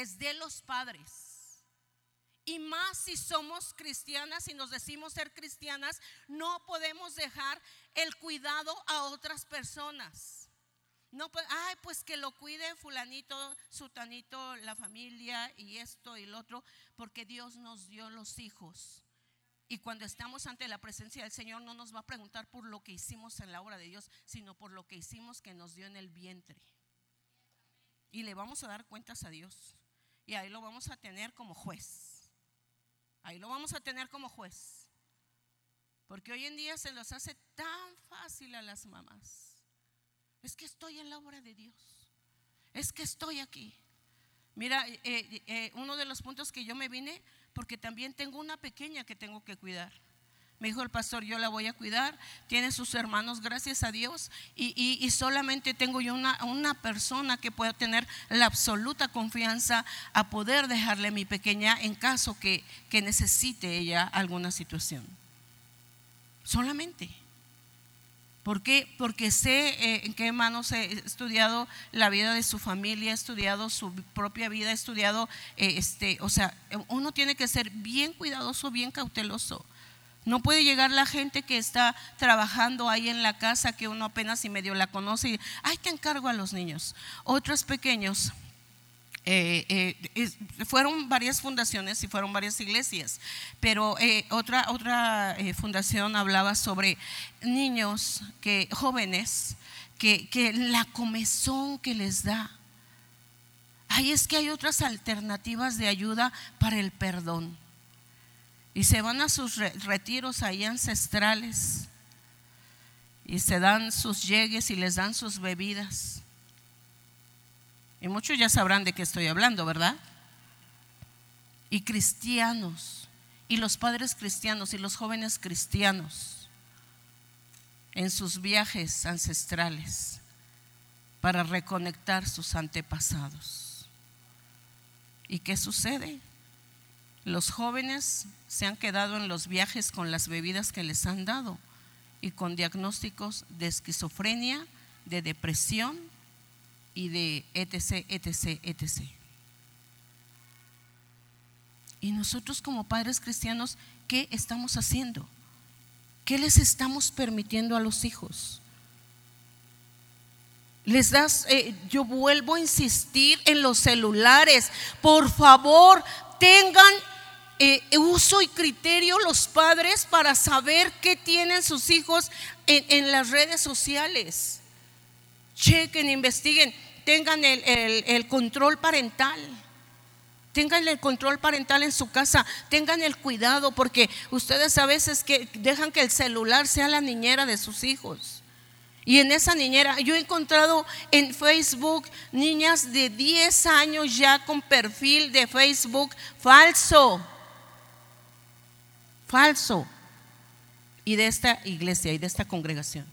es de los padres. Y más si somos cristianas y nos decimos ser cristianas, no podemos dejar el cuidado a otras personas. No, pues, ay, pues que lo cuide fulanito, sutanito, la familia y esto y lo otro, porque Dios nos dio los hijos. Y cuando estamos ante la presencia del Señor no nos va a preguntar por lo que hicimos en la obra de Dios, sino por lo que hicimos que nos dio en el vientre. Y le vamos a dar cuentas a Dios. Y ahí lo vamos a tener como juez. Ahí lo vamos a tener como juez. Porque hoy en día se nos hace tan fácil a las mamás es que estoy en la obra de Dios. Es que estoy aquí. Mira, eh, eh, eh, uno de los puntos que yo me vine, porque también tengo una pequeña que tengo que cuidar. Me dijo el pastor, yo la voy a cuidar, tiene sus hermanos, gracias a Dios, y, solamente tengo yo una, una, persona que pueda tener la absoluta confianza a poder dejarle a mi pequeña en caso que, que necesite ella alguna situación. Solamente. ¿Por qué? Porque sé eh, en qué manos he estudiado la vida de su familia, he estudiado su propia vida, he estudiado, eh, este, o sea, uno tiene que ser bien cuidadoso, bien cauteloso. No puede llegar la gente que está trabajando ahí en la casa, que uno apenas y medio la conoce, y, ay, te encargo a los niños. Otros pequeños eh, eh, fueron varias fundaciones y fueron varias iglesias, pero eh, otra, otra fundación hablaba sobre niños que, jóvenes que, que la comezón que les da. Ahí es que hay otras alternativas de ayuda para el perdón. Y se van a sus retiros ahí ancestrales y se dan sus llegues y les dan sus bebidas. Y muchos ya sabrán de qué estoy hablando, ¿verdad? Y cristianos, y los padres cristianos y los jóvenes cristianos en sus viajes ancestrales para reconectar sus antepasados. ¿Y qué sucede? Los jóvenes se han quedado en los viajes con las bebidas que les han dado y con diagnósticos de esquizofrenia, de depresión y de etc, etc, etc. Y nosotros como padres cristianos, ¿qué estamos haciendo? ¿Qué les estamos permitiendo a los hijos? Les das, eh, yo vuelvo a insistir en los celulares. Por favor, tengan eh, uso y criterio los padres para saber qué tienen sus hijos en, las redes sociales. Chequen, investiguen tengan el, control parental. Tengan el control parental en su casa, tengan el cuidado, porque ustedes a veces que dejan que el celular sea la niñera de sus hijos. Y en esa niñera, yo he encontrado en Facebook niñas de 10 años ya con perfil de Facebook falso. Falso. Y de esta iglesia y de esta congregación.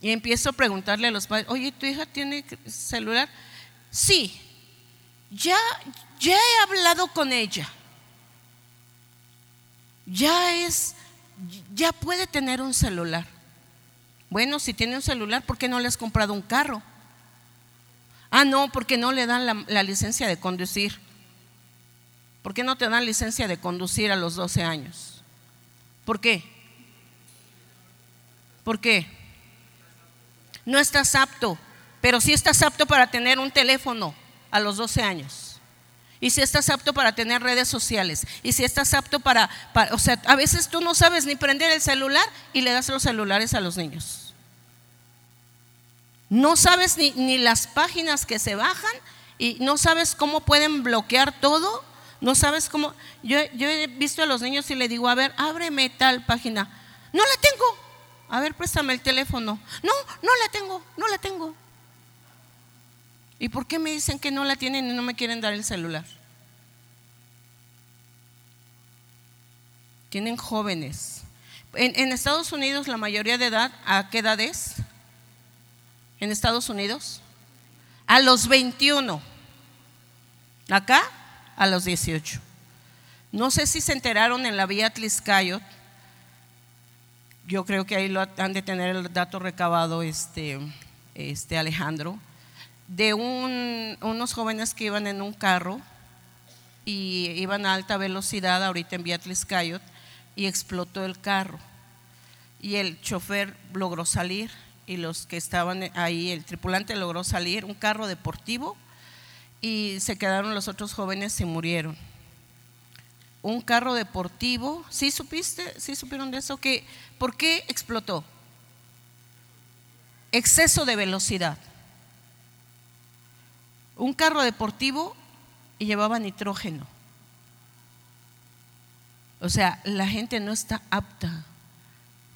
Y empiezo a preguntarle a los padres, oye, ¿tu hija tiene celular? Sí, ya, ya he hablado con ella. Ya es, ya puede tener un celular. Bueno, si tiene un celular, ¿por qué no le has comprado un carro? Ah, no, porque no le dan la, la licencia de conducir. ¿Por qué no te dan licencia de conducir a los 12 años? ¿Por qué? ¿Por qué? no estás apto, pero sí estás apto para tener un teléfono a los 12 años. Y si estás apto para tener redes sociales. Y si estás apto para, o sea, a veces tú no sabes ni prender el celular y le das los celulares a los niños. No sabes ni, ni las páginas que se bajan y no sabes cómo pueden bloquear todo. No sabes cómo. Yo, he visto a los niños y le digo, a ver, ábreme tal página. No la tengo. A ver, préstame el teléfono. No, no la tengo, no la tengo. ¿Y por qué me dicen que no la tienen y no me quieren dar el celular? Tienen jóvenes. En, Estados Unidos la mayoría de edad, ¿a qué edad es? En Estados Unidos. A los 21. Acá, a los 18. No sé si se enteraron en la vía Tliscayot yo creo que ahí lo han de tener el dato recabado este, este Alejandro. de unos jóvenes que iban en un carro y iban a alta velocidad ahorita en Beatriz Cayot y explotó el carro. Y el chofer logró salir y los que estaban ahí, el tripulante logró salir, un carro deportivo, y se quedaron los otros jóvenes y murieron. Un carro deportivo, ¿sí supiste? ¿Sí supieron de eso? que ¿Por qué explotó? Exceso de velocidad. Un carro deportivo y llevaba nitrógeno. O sea, la gente no está apta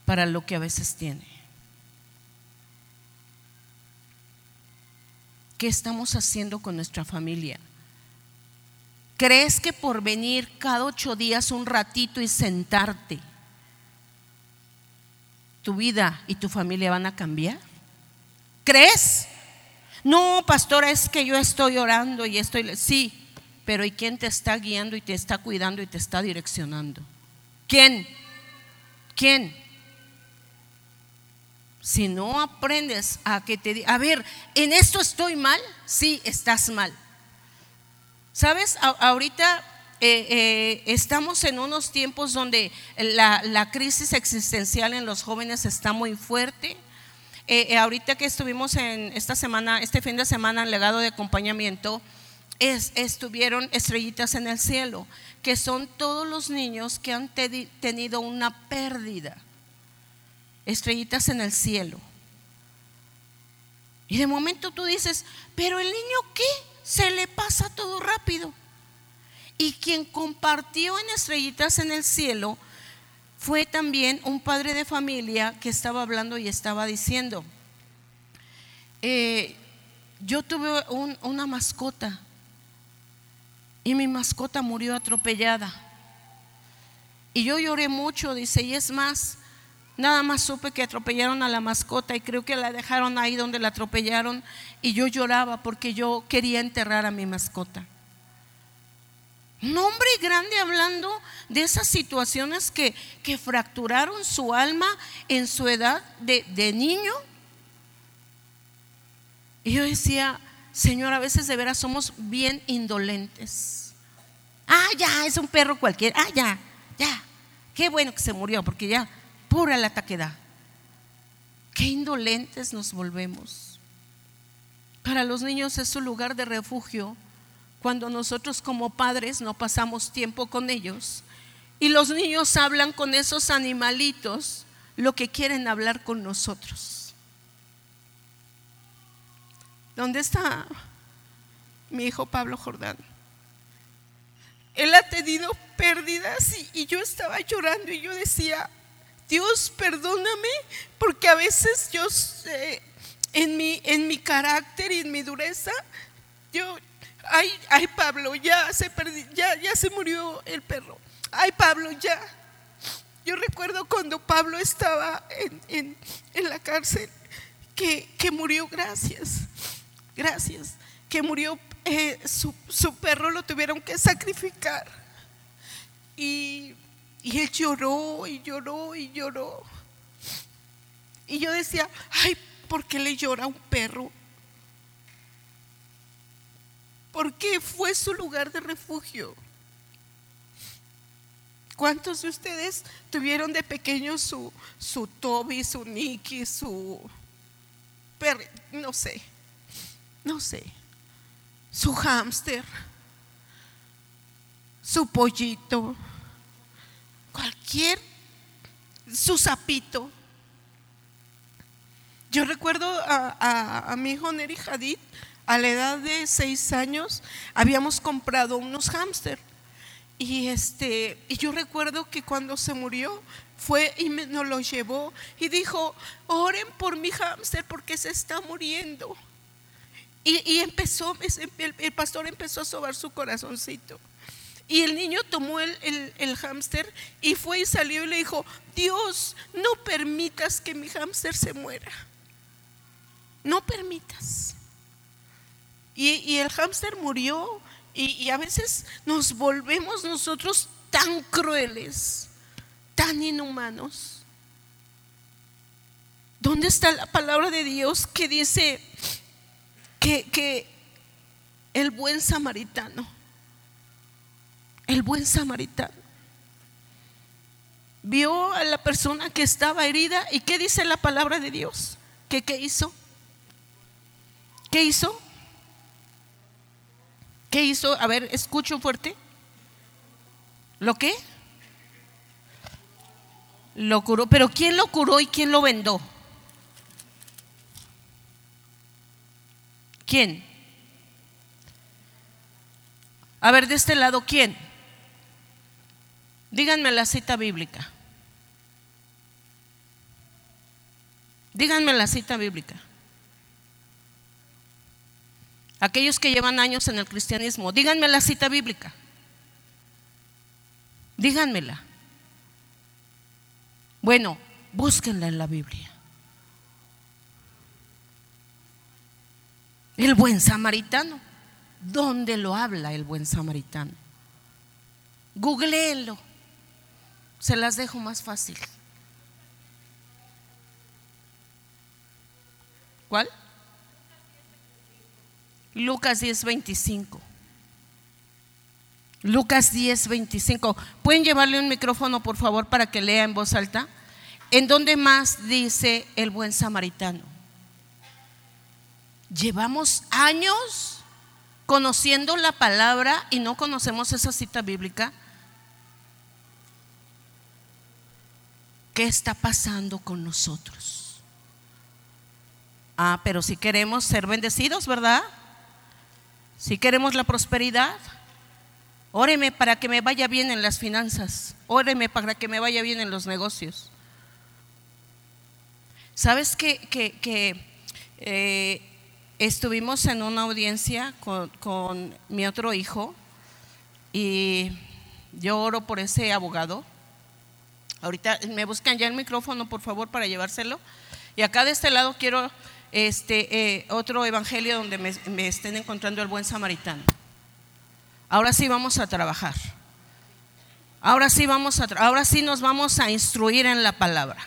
para lo que a veces tiene. ¿Qué estamos haciendo con nuestra familia? ¿Crees que por venir cada ocho días un ratito y sentarte, tu vida y tu familia van a cambiar? ¿Crees? No, pastora, es que yo estoy orando y estoy... Sí, pero ¿y quién te está guiando y te está cuidando y te está direccionando? ¿Quién? ¿Quién? Si no aprendes a que te a ver, en esto estoy mal, sí, estás mal. ¿Sabes? ahorita eh, eh, estamos en unos tiempos donde la, la, crisis existencial en los jóvenes está muy fuerte. Eh, ahorita que estuvimos en esta semana, este fin de semana en legado de acompañamiento, es, estuvieron estrellitas en el cielo, que son todos los niños que han tenido una pérdida estrellitas en el cielo. Y de momento tú dices, pero el niño qué? Se le pasa todo rápido. Y quien compartió en estrellitas en el cielo fue también un padre de familia que estaba hablando y estaba diciendo, eh, yo tuve una mascota y mi mascota murió atropellada. Y yo lloré mucho, dice, y es más, Nada más supe que atropellaron a la mascota y creo que la dejaron ahí donde la atropellaron y yo lloraba porque yo quería enterrar a mi mascota. Un hombre grande hablando de esas situaciones que, que fracturaron su alma en su edad de, de niño. Y yo decía, Señor, a veces de veras somos bien indolentes. Ah, ya, es un perro cualquiera. Ah, ya, ya. Qué bueno que se murió porque ya pura la taquedad. Qué indolentes nos volvemos. Para los niños es su lugar de refugio cuando nosotros como padres no pasamos tiempo con ellos y los niños hablan con esos animalitos lo que quieren hablar con nosotros. ¿Dónde está mi hijo Pablo Jordán? Él ha tenido pérdidas y, y yo estaba llorando y yo decía, Dios, perdóname, porque a veces yo en, mi, en mi carácter y en mi dureza, yo, ay, ay Pablo, ya se, ya, ya se murió el perro. Ay Pablo, ya. Yo recuerdo cuando Pablo estaba en, la cárcel, que, murió, gracias, gracias, que murió, eh, su, su perro lo tuvieron que sacrificar. Y y él lloró y lloró y lloró. Y yo decía, ay, ¿por qué le llora a un perro? Porque fue su lugar de refugio. ¿Cuántos de ustedes tuvieron de pequeño su, su Toby, su Nicky, su perro? No sé, no sé. Su hámster, su pollito cualquier su sapito. Yo recuerdo a, mi hijo Neri Hadid, a la edad de seis años, habíamos comprado unos hámster. Y, este, y yo recuerdo que cuando se murió, fue y nos lo llevó y dijo, oren por mi hámster porque se está muriendo. Y, empezó, el, el pastor empezó a sobar su corazoncito. Y el niño tomó el, el, hámster y fue y salió y le dijo, Dios, no permitas que mi hámster se muera. No permitas. Y, el hámster murió y, y a veces nos volvemos nosotros tan crueles, tan inhumanos. ¿Dónde está la palabra de Dios que dice que, que el buen samaritano, el buen samaritano, vio a la persona que estaba herida y ¿qué dice la palabra de Dios? ¿Qué, qué hizo? ¿Qué hizo? ¿Qué hizo? A ver, escucho fuerte. ¿Lo qué? Lo curó. Pero ¿quién lo curó y quién lo vendó? ¿Quién? A ver, de este lado, ¿quién? Díganme la cita bíblica. Díganme la cita bíblica. Aquellos que llevan años en el cristianismo, díganme la cita bíblica. Díganmela. Bueno, búsquenla en la Biblia. El buen samaritano. ¿Dónde lo habla el buen samaritano? Googleenlo. Se las dejo más fácil. ¿Cuál? Lucas 10:25. Lucas 10:25. ¿Pueden llevarle un micrófono, por favor, para que lea en voz alta? ¿En dónde más dice el buen samaritano? Llevamos años conociendo la palabra y no conocemos esa cita bíblica. ¿Qué está pasando con nosotros? Ah, pero si queremos ser bendecidos, ¿verdad? Si queremos la prosperidad, óreme para que me vaya bien en las finanzas, óreme para que me vaya bien en los negocios. ¿Sabes que, que, eh, estuvimos en una audiencia con, con mi otro hijo y yo oro por ese abogado? Ahorita me buscan ya el micrófono, por favor, para llevárselo. Y acá de este lado quiero este, eh, otro evangelio donde me, estén encontrando el buen samaritano. Ahora sí vamos a trabajar. Ahora sí vamos a, ahora sí nos vamos a instruir en la palabra.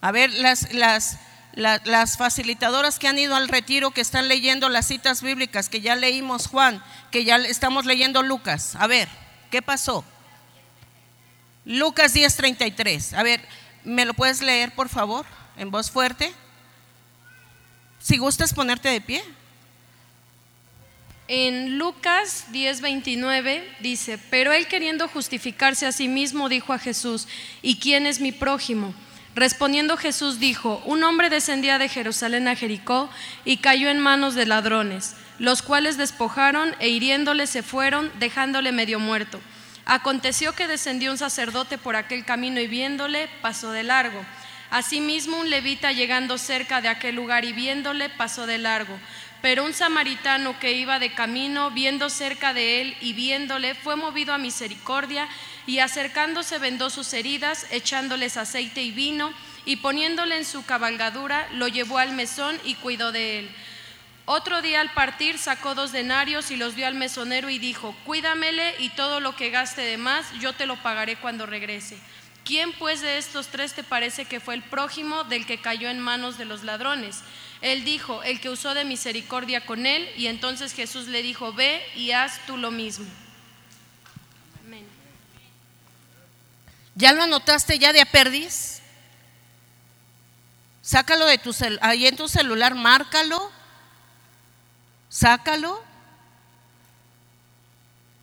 A ver, las, las, las facilitadoras que han ido al retiro, que están leyendo las citas bíblicas, que ya leímos Juan, que ya estamos leyendo Lucas. A ver, ¿qué pasó? Lucas 10:33. A ver, ¿me lo puedes leer, por favor? en voz fuerte. Si gustas ponerte de pie. En Lucas 10:29 dice, pero él queriendo justificarse a sí mismo dijo a Jesús, ¿y quién es mi prójimo? Respondiendo Jesús dijo, un hombre descendía de Jerusalén a Jericó y cayó en manos de ladrones, los cuales despojaron e hiriéndole se fueron, dejándole medio muerto. Aconteció que descendió un sacerdote por aquel camino y viéndole pasó de largo. Asimismo, un levita llegando cerca de aquel lugar y viéndole pasó de largo. Pero un samaritano que iba de camino, viendo cerca de él y viéndole, fue movido a misericordia y acercándose vendó sus heridas, echándoles aceite y vino, y poniéndole en su cabalgadura, lo llevó al mesón y cuidó de él. Otro día al partir sacó dos denarios y los dio al mesonero y dijo, cuídamele y todo lo que gaste de más yo te lo pagaré cuando regrese. ¿Quién pues de estos tres te parece que fue el prójimo del que cayó en manos de los ladrones? Él dijo, el que usó de misericordia con él, y entonces Jesús le dijo, ve y haz tú lo mismo. Amén. ¿Ya lo anotaste ya de perdiz? Sácalo de tu ahí en tu celular, márcalo, sácalo.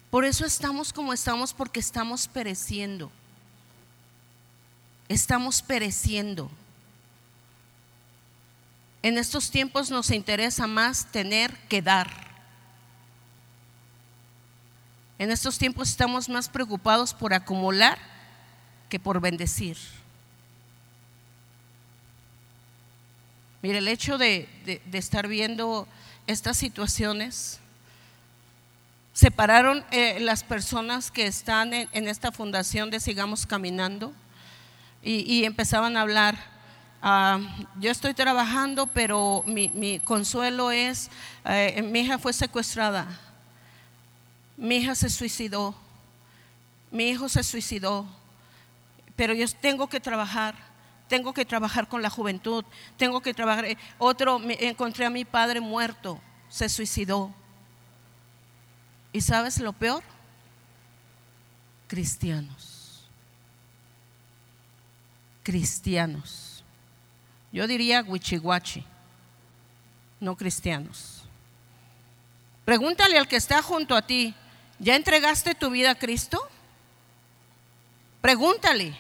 Por eso estamos como estamos, porque estamos pereciendo estamos pereciendo. En estos tiempos nos interesa más tener que dar. En estos tiempos estamos más preocupados por acumular que por bendecir. Mire, el hecho de, estar viendo estas situaciones, separaron eh, las personas que están en esta fundación de Sigamos Caminando y, empezaban a hablar. Ah, yo estoy trabajando, pero mi, consuelo es, eh, mi hija fue secuestrada, mi hija se suicidó, mi hijo se suicidó, pero yo tengo que trabajar, tengo que trabajar con la juventud, tengo que trabajar. Eh, otro, encontré a mi padre muerto, se suicidó. ¿Y sabes lo peor? Cristianos. Cristianos. Yo diría wichihuachi, no cristianos. Pregúntale al que está junto a ti, ¿ya entregaste tu vida a Cristo? Pregúntale,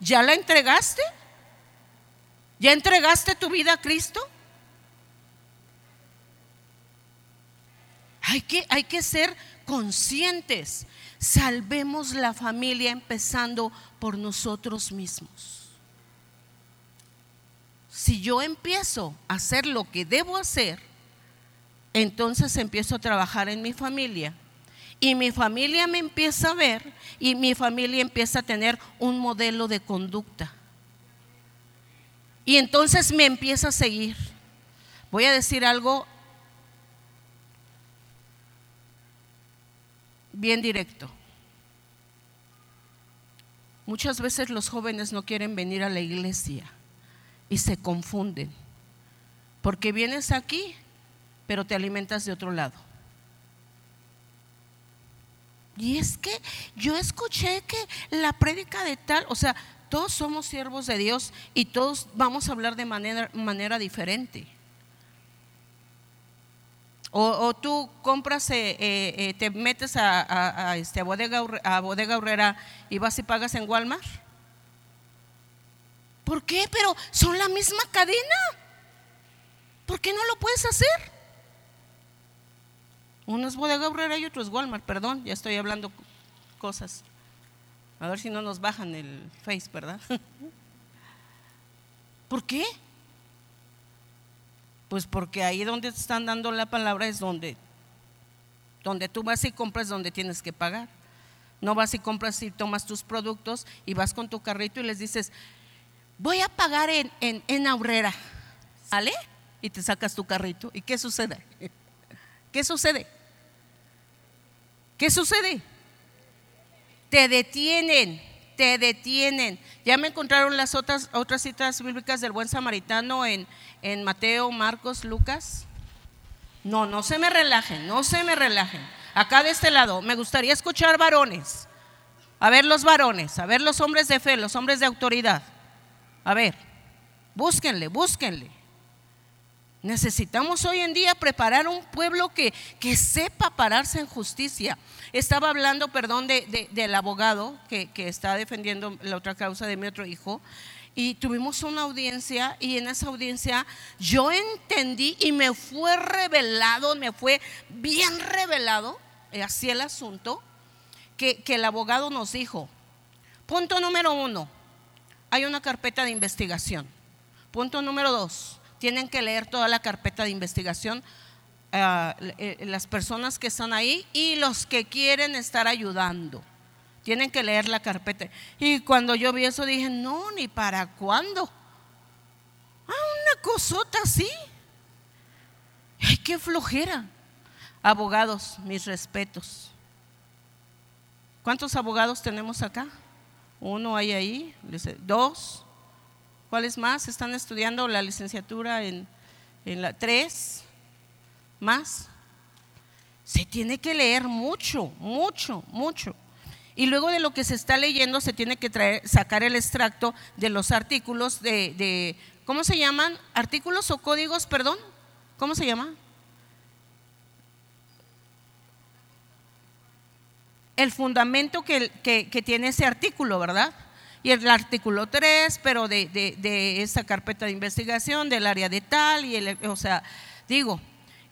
¿ya la entregaste? ¿Ya entregaste tu vida a Cristo? Hay que, hay que ser conscientes. Salvemos la familia empezando por nosotros mismos. Si yo empiezo a hacer lo que debo hacer, entonces empiezo a trabajar en mi familia. Y mi familia me empieza a ver y mi familia empieza a tener un modelo de conducta. Y entonces me empieza a seguir. Voy a decir algo bien directo. Muchas veces los jóvenes no quieren venir a la iglesia y se confunden, porque vienes aquí, pero te alimentas de otro lado. Y es que yo escuché que la prédica de tal, o sea, todos somos siervos de Dios y todos vamos a hablar de manera, manera diferente. O, tú compras, eh, eh, eh, te metes a, este, bodega, a bodega y vas y pagas en Walmart. ¿Por qué? Pero son la misma cadena. ¿Por qué no lo puedes hacer? Uno es bodega Horrera y otro es Walmart. Perdón, ya estoy hablando cosas. A ver si no nos bajan el face, ¿verdad? ¿Por qué? Pues porque ahí donde te están dando la palabra es donde, donde tú vas y compras donde tienes que pagar. No vas y compras y tomas tus productos y vas con tu carrito y les dices, voy a pagar en, en, en Aurrera. ¿Sale? Y te sacas tu carrito. ¿Y qué sucede? ¿Qué sucede? ¿Qué sucede? Te detienen te detienen. Ya me encontraron las otras, otras citas bíblicas del buen samaritano en, en Mateo, Marcos, Lucas. No, no se me relajen, no se me relajen. Acá de este lado, me gustaría escuchar varones. A ver los varones, a ver los hombres de fe, los hombres de autoridad. A ver, búsquenle, búsquenle. Necesitamos hoy en día preparar un pueblo que, que sepa pararse en justicia. Estaba hablando, perdón, de, del abogado que, que está defendiendo la otra causa de mi otro hijo y tuvimos una audiencia y en esa audiencia yo entendí y me fue revelado, me fue bien revelado, eh, así el asunto, que, que, el abogado nos dijo, punto número uno, hay una carpeta de investigación. Punto número dos, tienen que leer toda la carpeta de investigación ah, eh, las personas que están ahí y los que quieren estar ayudando. Tienen que leer la carpeta. Y cuando yo vi eso dije, no, ni para cuándo. Ah, una cosota así. Ay, qué flojera. Abogados, mis respetos. ¿Cuántos abogados tenemos acá? Uno hay ahí, dos, ¿Cuáles más están estudiando la licenciatura en, la tres? ¿Más? Se tiene que leer mucho, mucho, mucho. Y luego de lo que se está leyendo se tiene que traer, sacar el extracto de los artículos de, de, ¿cómo se llaman? ¿Artículos o códigos, perdón? ¿Cómo se llama? El fundamento que, que tiene ese artículo, ¿verdad? Y el artículo 3, pero de, de, esa carpeta de investigación, del área de tal, y el, o sea, digo,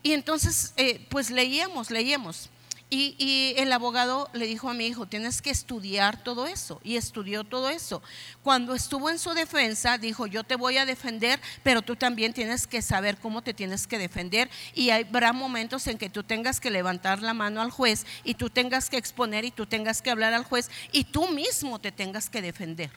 y entonces, eh, pues leíamos, leíamos. Y, el abogado le dijo a mi hijo, tienes que estudiar todo eso. Y estudió todo eso. Cuando estuvo en su defensa, dijo, yo te voy a defender, pero tú también tienes que saber cómo te tienes que defender. Y habrá momentos en que tú tengas que levantar la mano al juez y tú tengas que exponer y tú tengas que hablar al juez y tú mismo te tengas que defender.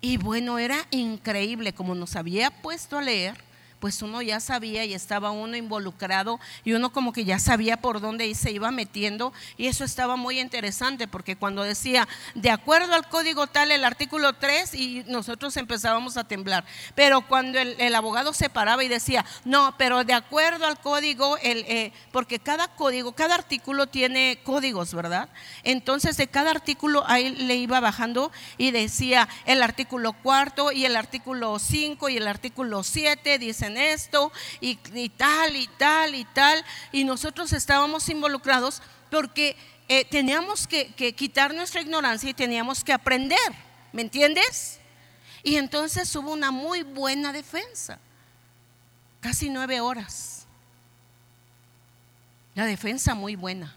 Y bueno, era increíble como nos había puesto a leer pues uno ya sabía y estaba uno involucrado y uno como que ya sabía por dónde se iba metiendo y eso estaba muy interesante porque cuando decía, de acuerdo al código tal, el artículo 3 y nosotros empezábamos a temblar, pero cuando el, abogado se paraba y decía, no, pero de acuerdo al código, el, eh, porque cada código, cada artículo tiene códigos, ¿verdad? Entonces de cada artículo ahí le iba bajando y decía el artículo cuarto y el artículo 5 y el artículo 7, dicen esto y, tal y tal y tal. Y nosotros estábamos involucrados porque eh, teníamos que, que quitar nuestra ignorancia y teníamos que aprender. ¿Me entiendes? Y entonces hubo una muy buena defensa. Casi nueve horas. La defensa muy buena.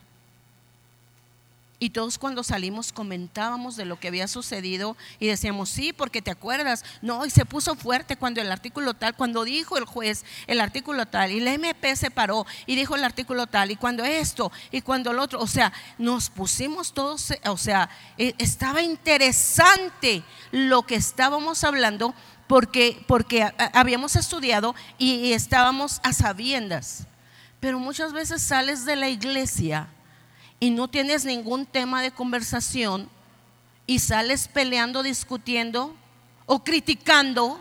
Y todos cuando salimos comentábamos de lo que había sucedido y decíamos, sí, porque te acuerdas. No, y se puso fuerte cuando el artículo tal, cuando dijo el juez el artículo tal, y la MP se paró y dijo el artículo tal, y cuando esto, y cuando el otro, o sea, nos pusimos todos, o sea, e, estaba interesante lo que estábamos hablando porque, porque habíamos estudiado y estábamos a sabiendas. Pero muchas veces sales de la iglesia y no tienes ningún tema de conversación y sales peleando, discutiendo o criticando,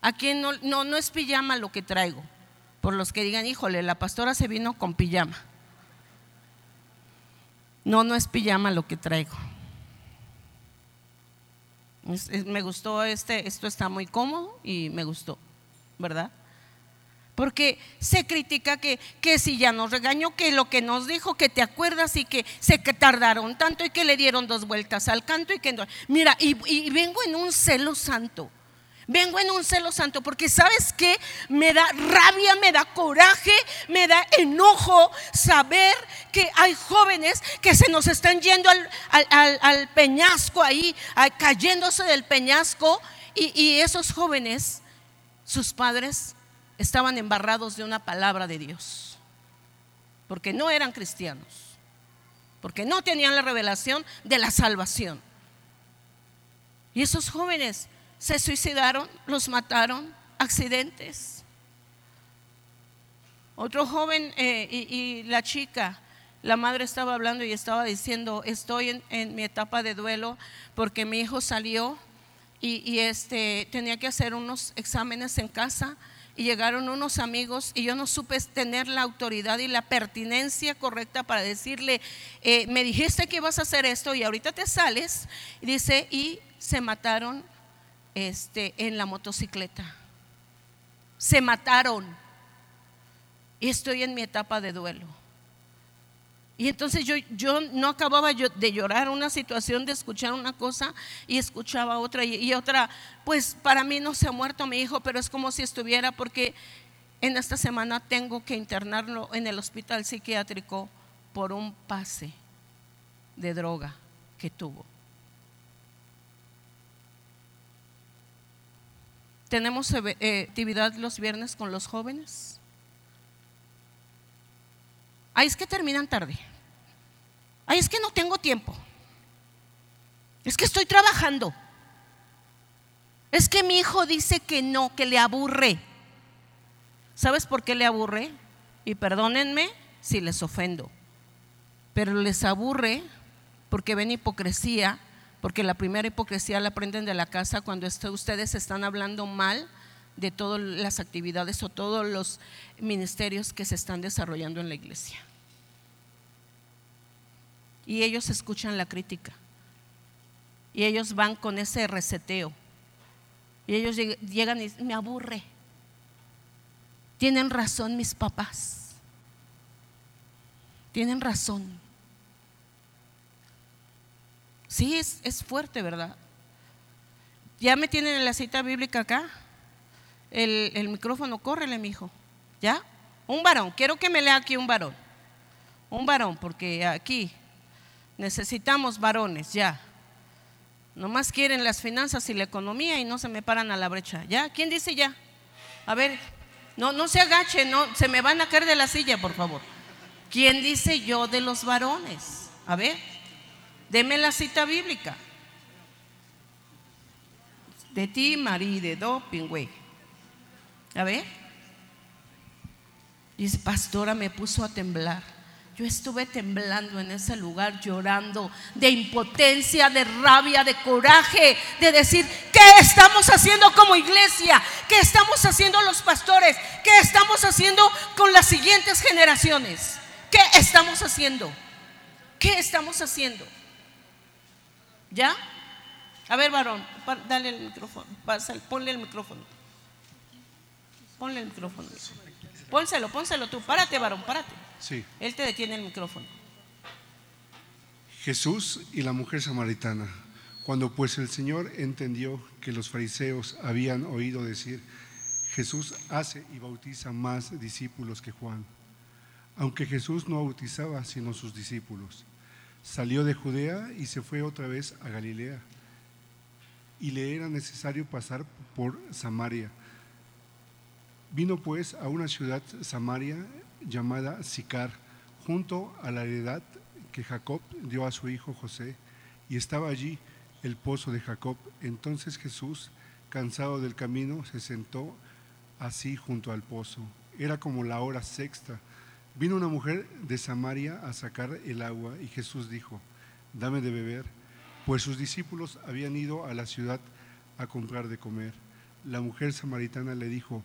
a quien no, no, no es pijama lo que traigo. Por los que digan, híjole, la pastora se vino con pijama. No, no es pijama lo que traigo. me gustó este, esto está muy cómodo y me gustó, ¿verdad? Porque se critica que, que si ya nos regañó, que lo que nos dijo, que te acuerdas y que se tardaron tanto y que le dieron dos vueltas al canto y que no. Mira, y, vengo en un celo santo. Vengo en un celo santo porque sabes que me da rabia, me da coraje, me da enojo saber que hay jóvenes que se nos están yendo al, peñasco ahí, cayéndose del peñasco y, y esos jóvenes, sus padres estaban embarrados de una palabra de Dios, porque no eran cristianos, porque no tenían la revelación de la salvación. Y esos jóvenes se suicidaron, los mataron, accidentes. Otro joven eh, y, la chica, la madre estaba hablando y estaba diciendo, estoy en, mi etapa de duelo porque mi hijo salió y, y, este, tenía que hacer unos exámenes en casa y llegaron unos amigos y yo no supe tener la autoridad y la pertinencia correcta para decirle, eh, me dijiste que ibas a hacer esto y ahorita te sales. Y dice, y se mataron este, en la motocicleta. Se mataron. Y estoy en mi etapa de duelo. Y entonces yo, yo no acababa de llorar una situación, de escuchar una cosa y escuchaba otra y, otra. Pues para mí no se ha muerto mi hijo, pero es como si estuviera porque en esta semana tengo que internarlo en el hospital psiquiátrico por un pase de droga que tuvo. ¿Tenemos eh, actividad los viernes con los jóvenes? Ay, es que terminan tarde. Ay, es que no tengo tiempo. Es que estoy trabajando. Es que mi hijo dice que no, que le aburre. ¿Sabes por qué le aburre? Y perdónenme si les ofendo. Pero les aburre porque ven hipocresía, porque la primera hipocresía la aprenden de la casa cuando ustedes están hablando mal de todas las actividades o todos los ministerios que se están desarrollando en la iglesia. Y ellos escuchan la crítica. Y ellos van con ese reseteo. Y ellos llegan y me aburre. Tienen razón mis papás. Tienen razón. Sí, es, es fuerte, ¿verdad? ¿Ya me tienen en la cita bíblica acá? El, micrófono, córrele, mi hijo. ¿Ya? Un varón. Quiero que me lea aquí un varón. Un varón, porque aquí necesitamos varones, ya. Nomás quieren las finanzas y la economía y no se me paran a la brecha. ¿Ya? ¿Quién dice ya? A ver, no, no se agache, no, se me van a caer de la silla, por favor. ¿Quién dice yo de los varones? A ver, deme la cita bíblica. De ti, Marí, de doping, güey. A ver. Dice, pastora, me puso a temblar. Yo estuve temblando en ese lugar, llorando de impotencia, de rabia, de coraje, de decir, ¿qué estamos haciendo como iglesia? ¿Qué estamos haciendo los pastores? ¿Qué estamos haciendo con las siguientes generaciones? ¿Qué estamos haciendo? ¿Qué estamos haciendo? ¿Ya? A ver, varón, dale el micrófono, ponle el micrófono. Ponle el micrófono. Pónselo, pónselo tú. Párate, varón, párate. Sí. Él te detiene el micrófono. Jesús y la mujer samaritana. Cuando pues el Señor entendió que los fariseos habían oído decir, Jesús hace y bautiza más discípulos que Juan, aunque Jesús no bautizaba sino sus discípulos, salió de Judea y se fue otra vez a Galilea. Y le era necesario pasar por Samaria. Vino pues a una ciudad Samaria llamada Sicar, junto a la heredad que Jacob dio a su hijo José, y estaba allí el pozo de Jacob. Entonces Jesús, cansado del camino, se sentó así junto al pozo. Era como la hora sexta. Vino una mujer de Samaria a sacar el agua y Jesús dijo, dame de beber, pues sus discípulos habían ido a la ciudad a comprar de comer. La mujer samaritana le dijo,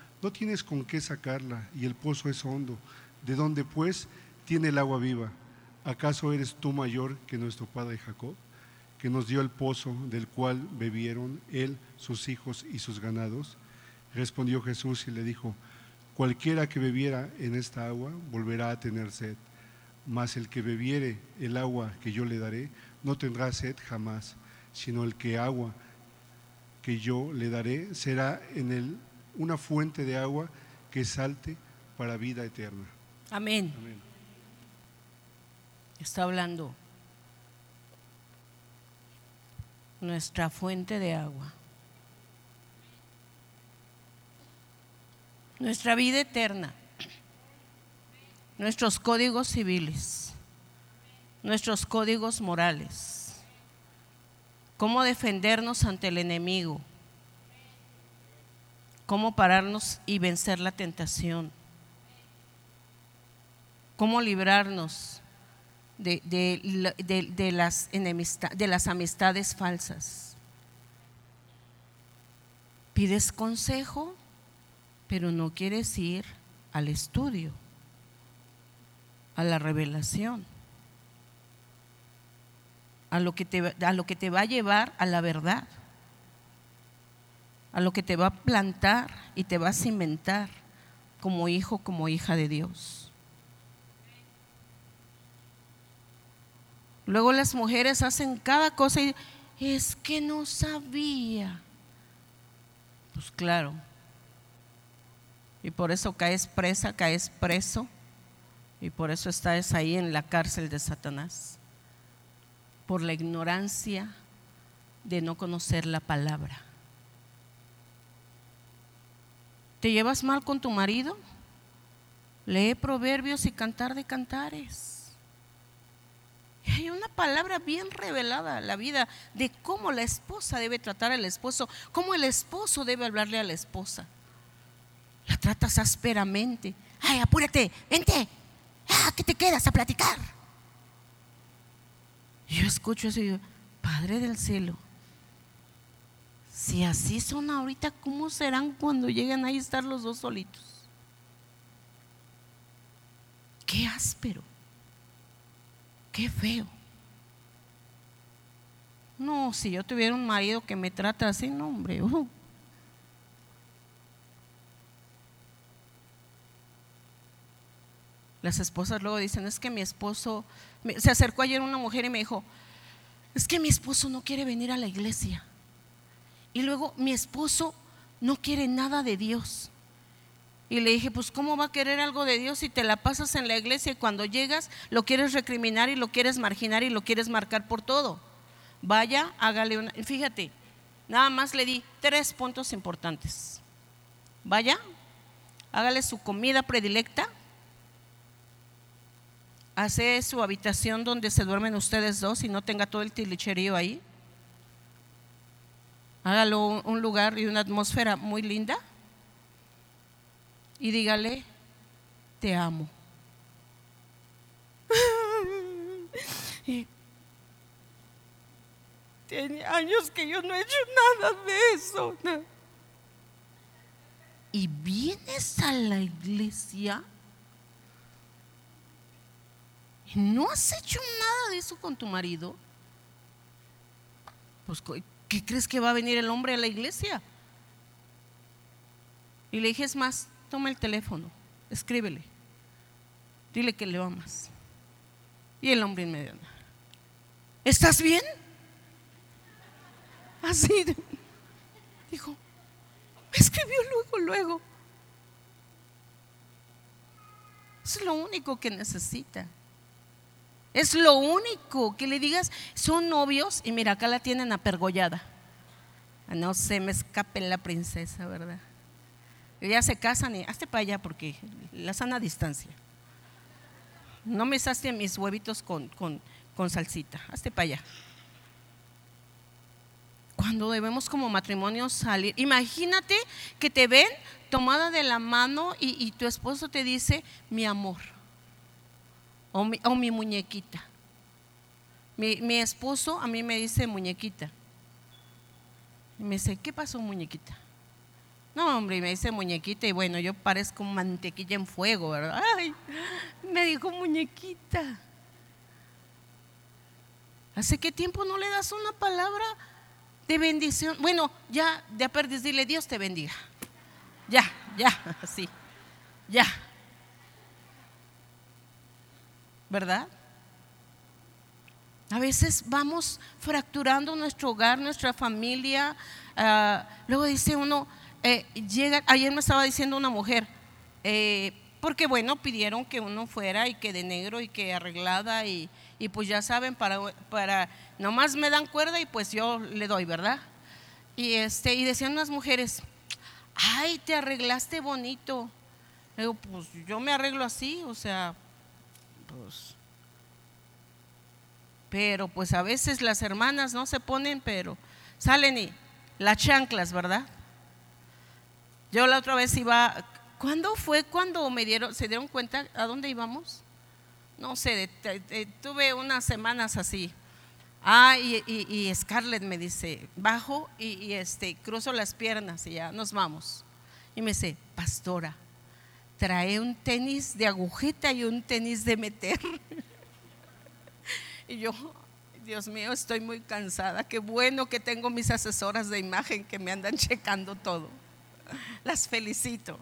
no tienes con qué sacarla y el pozo es hondo. ¿De dónde pues tiene el agua viva? ¿Acaso eres tú mayor que nuestro padre Jacob, que nos dio el pozo del cual bebieron él, sus hijos y sus ganados? Respondió Jesús y le dijo, cualquiera que bebiera en esta agua volverá a tener sed, mas el que bebiere el agua que yo le daré no tendrá sed jamás, sino el que agua que yo le daré será en él una fuente de agua que salte para vida eterna. Amén. Está hablando nuestra fuente de agua. Nuestra vida eterna. Nuestros códigos civiles. Nuestros códigos morales. Cómo defendernos ante el enemigo cómo pararnos y vencer la tentación, cómo librarnos de, las, de las amistades falsas. Pides consejo, pero no quieres ir al estudio, a la revelación, a lo que te, a lo que te va a llevar a la verdad a lo que te va a plantar y te va a cimentar como hijo, como hija de Dios. Luego las mujeres hacen cada cosa y es que no sabía. Pues claro. Y por eso caes presa, caes preso. Y por eso estás ahí en la cárcel de Satanás. Por la ignorancia de no conocer la palabra. ¿Te llevas mal con tu marido? Lee proverbios y cantar de cantares. hay una palabra bien revelada en la vida de cómo la esposa debe tratar al esposo, cómo el esposo debe hablarle a la esposa. La tratas ásperamente. Ay, apúrate, vente. Ah, ¿qué te quedas a platicar? yo escucho eso y digo, Padre del cielo, si así son ahorita, ¿cómo serán cuando lleguen ahí a estar los dos solitos? Qué áspero, qué feo. No, si yo tuviera un marido que me trata así, no, hombre. Uh. Las esposas luego dicen, es que mi esposo, se acercó ayer una mujer y me dijo, es que mi esposo no quiere venir a la iglesia. Y luego mi esposo no quiere nada de Dios. Y le dije, pues ¿cómo va a querer algo de Dios si te la pasas en la iglesia y cuando llegas lo quieres recriminar y lo quieres marginar y lo quieres marcar por todo? Vaya, hágale una... Fíjate, nada más le di tres puntos importantes. Vaya, hágale su comida predilecta, hace su habitación donde se duermen ustedes dos y no tenga todo el tilicherío ahí. Hágalo un lugar y una atmósfera muy linda y dígale, te amo. tiene años que yo no he hecho nada de eso. Y vienes a la iglesia y no has hecho nada de eso con tu marido. Pues, ¿qué crees que va a venir el hombre a la iglesia? Y le dije, es más, toma el teléfono, escríbele, dile que le amas. Y el hombre inmediato, ¿estás bien? Así, dijo, me escribió luego, luego. Es lo único que necesita. Es lo único que le digas, son novios y mira, acá la tienen apergollada. No se me escape la princesa, ¿verdad? ya se casan y hazte para allá porque la sana distancia. No me saste mis huevitos con, con, con salsita, hazte para allá. Cuando debemos como matrimonio salir, imagínate que te ven tomada de la mano y, tu esposo te dice, mi amor, o mi, muñequita. Mi, mi esposo a mí me dice muñequita. Y me dice, ¿qué pasó muñequita? No, hombre, y me dice muñequita y bueno, yo parezco mantequilla en fuego, ¿verdad? Ay, me dijo muñequita. ¿Hace qué tiempo no le das una palabra de bendición? Bueno, ya, de perdes, dile Dios te bendiga. Ya, ya, así, ya. ¿Verdad? A veces vamos fracturando nuestro hogar, nuestra familia. Ah, luego dice uno, eh, llega, ayer me estaba diciendo una mujer, eh, porque bueno, pidieron que uno fuera y que de negro y que arreglada y, pues ya saben, para, para, nomás me dan cuerda y pues yo le doy, ¿verdad? Y, este, y decían unas mujeres, ay, te arreglaste bonito. digo, pues yo me arreglo así, o sea, pues... Pero pues a veces las hermanas no se ponen, pero salen y las chanclas, ¿verdad? Yo la otra vez iba, ¿cuándo fue cuando me dieron, se dieron cuenta a dónde íbamos? No sé, tuve unas semanas así. Ah, y, Scarlett me dice, bajo y, este, cruzo las piernas y ya nos vamos. Y me dice, pastora, trae un tenis de agujeta y un tenis de meter. y yo, Dios mío, estoy muy cansada. Qué bueno que tengo mis asesoras de imagen que me andan checando todo. las felicito.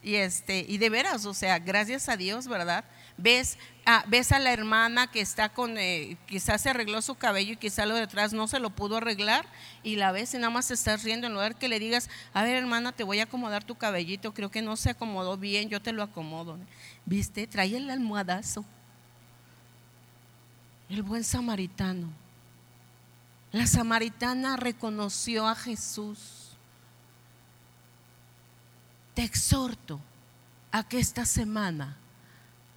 Y este, y de veras, o sea, gracias a Dios, ¿verdad? Ves ves a la hermana que está con, eh, quizás se arregló su cabello y quizás lo detrás no se lo pudo arreglar y la ves y nada más estás riendo en lugar que le digas, a ver hermana, te voy a acomodar tu cabellito, creo que no se acomodó bien, yo te lo acomodo. ¿Viste? Trae el almohadazo. El buen samaritano. La samaritana reconoció a Jesús te exhorto a que esta semana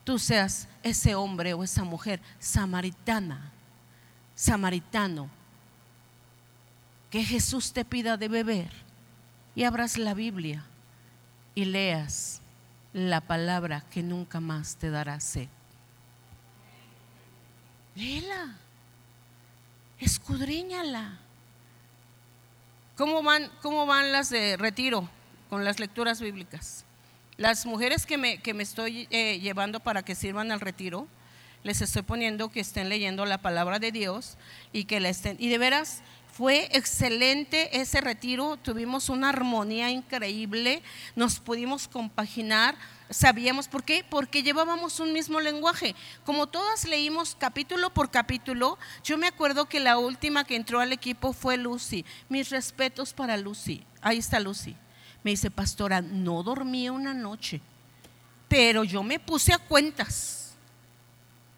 tú seas ese hombre o esa mujer samaritana, samaritano, que Jesús te pida de beber y abras la Biblia y leas la palabra que nunca más te dará sed. Léela, escudriñala. ¿Cómo van, ¿Cómo van las de retiro? con las lecturas bíblicas. Las mujeres que me, que me estoy eh, llevando para que sirvan al retiro, les estoy poniendo que estén leyendo la palabra de Dios y que la estén. Y de veras, fue excelente ese retiro, tuvimos una armonía increíble, nos pudimos compaginar, sabíamos por qué, porque llevábamos un mismo lenguaje. Como todas leímos capítulo por capítulo, yo me acuerdo que la última que entró al equipo fue Lucy. Mis respetos para Lucy. Ahí está Lucy Me dice, pastora, no dormí una noche, pero yo me puse a cuentas.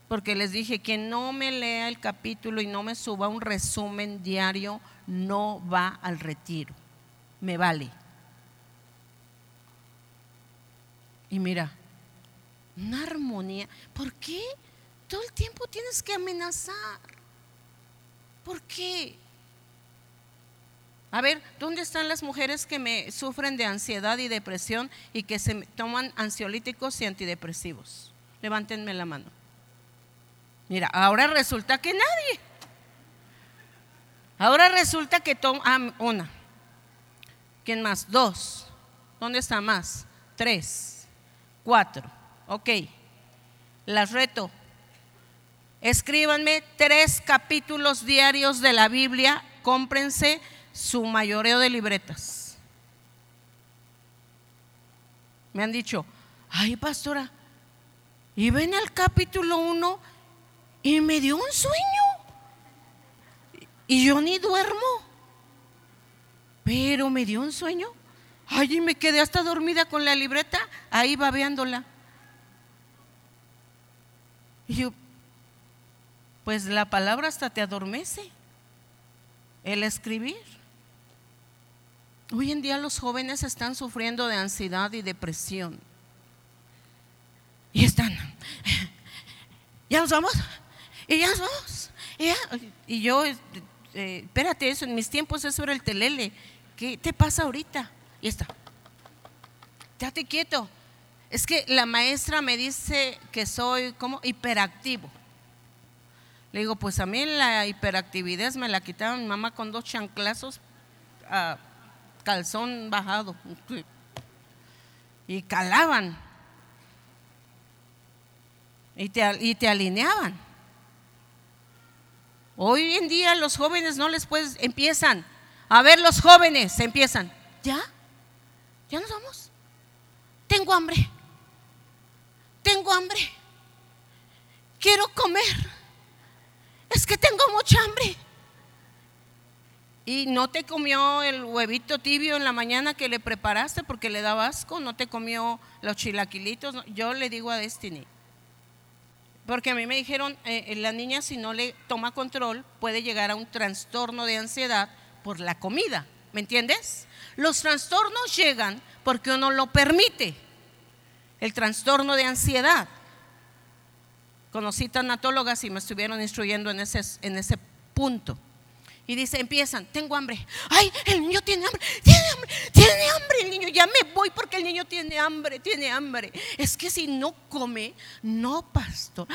Porque les dije, que no me lea el capítulo y no me suba un resumen diario, no va al retiro. Me vale. Y mira, una armonía. ¿Por qué todo el tiempo tienes que amenazar? ¿Por qué? A ver, ¿dónde están las mujeres que me sufren de ansiedad y depresión y que se toman ansiolíticos y antidepresivos? Levántenme la mano. Mira, ahora resulta que nadie. Ahora resulta que toma ah, una. ¿Quién más? Dos. ¿Dónde está más? Tres. Cuatro. Ok. Las reto. Escríbanme tres capítulos diarios de la Biblia. Cómprense su mayoreo de libretas. Me han dicho, ay pastora, iba en el capítulo 1 y me dio un sueño. Y yo ni duermo. Pero me dio un sueño. Ay, y me quedé hasta dormida con la libreta, ahí babeándola. Y yo, pues la palabra hasta te adormece, el escribir. Hoy en día los jóvenes están sufriendo de ansiedad y depresión. Y están, ya nos vamos, y ya nos vamos. Y, yo, eh, espérate, eso, en mis tiempos eso era el telele. ¿Qué te pasa ahorita? Y está, date quieto. Es que la maestra me dice que soy como hiperactivo. Le digo, pues a mí la hiperactividad me la quitaron mamá con dos chanclazos. a calzón bajado. Y calaban. Y te, y te alineaban. Hoy en día los jóvenes no les puedes, empiezan. A ver los jóvenes, empiezan. ¿Ya? ¿Ya nos vamos? Tengo hambre. Tengo hambre. Quiero comer. Es que tengo mucha hambre. Y no te comió el huevito tibio en la mañana que le preparaste porque le daba asco, no te comió los chilaquilitos. Yo le digo a Destiny, porque a mí me dijeron, eh, eh, la niña si no le toma control puede llegar a un trastorno de ansiedad por la comida, ¿me entiendes? Los trastornos llegan porque uno lo permite, el trastorno de ansiedad. Conocí tanatólogas y me estuvieron instruyendo en ese, en ese punto. Y dice, empiezan, tengo hambre. Ay, el niño tiene hambre, tiene hambre, tiene hambre el niño. Ya me voy porque el niño tiene hambre, tiene hambre. Es que si no come, no, pastor.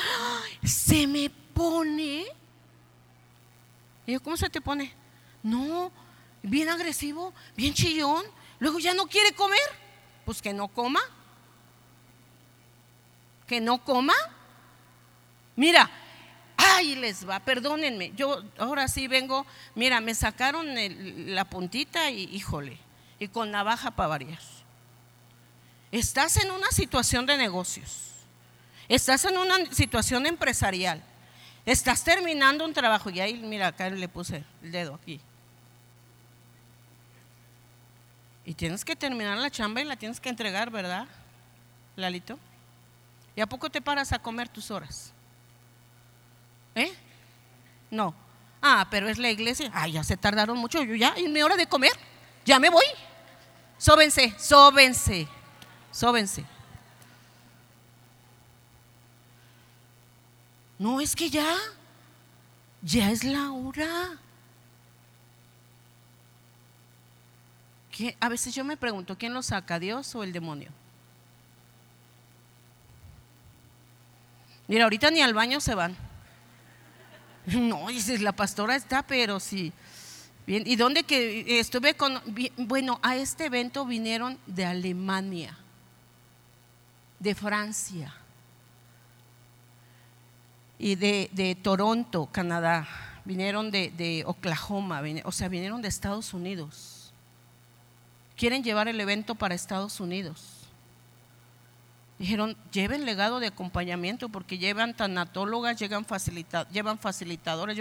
se me pone. Y yo, ¿cómo se te pone? No, bien agresivo, bien chillón. Luego ya no quiere comer. Pues que no coma. Que no coma. Mira, Ay, les va, perdónenme. Yo ahora sí vengo, mira, me sacaron la puntita y híjole, y con navaja para variar. Estás en una situación de negocios, estás en una situación empresarial, estás terminando un trabajo, y ahí, mira, acá le puse el dedo aquí. Y tienes que terminar la chamba y la tienes que entregar, ¿verdad, Lalito? ¿Y a poco te paras a comer tus horas? No. Ah, pero es la iglesia. Ah, ya se tardaron mucho. Yo ya, en mi hora de comer. Ya me voy. Sóbense, sóbense, sóbense. No, es que ya, ya es la hora. A veces yo me pregunto, ¿quién lo saca, Dios o el demonio? Mira, ahorita ni al baño se van. No, dices, la pastora está, pero sí. Bien, ¿y dónde que estuve con? Bueno, a este evento vinieron de Alemania, de Francia y de, Toronto, Canadá. Vinieron de, de Oklahoma, o sea, vinieron de Estados Unidos. Quieren llevar el evento para Estados Unidos. Dijeron, lleven legado de acompañamiento porque llevan tanatólogas, llevan, llevan facilitadores.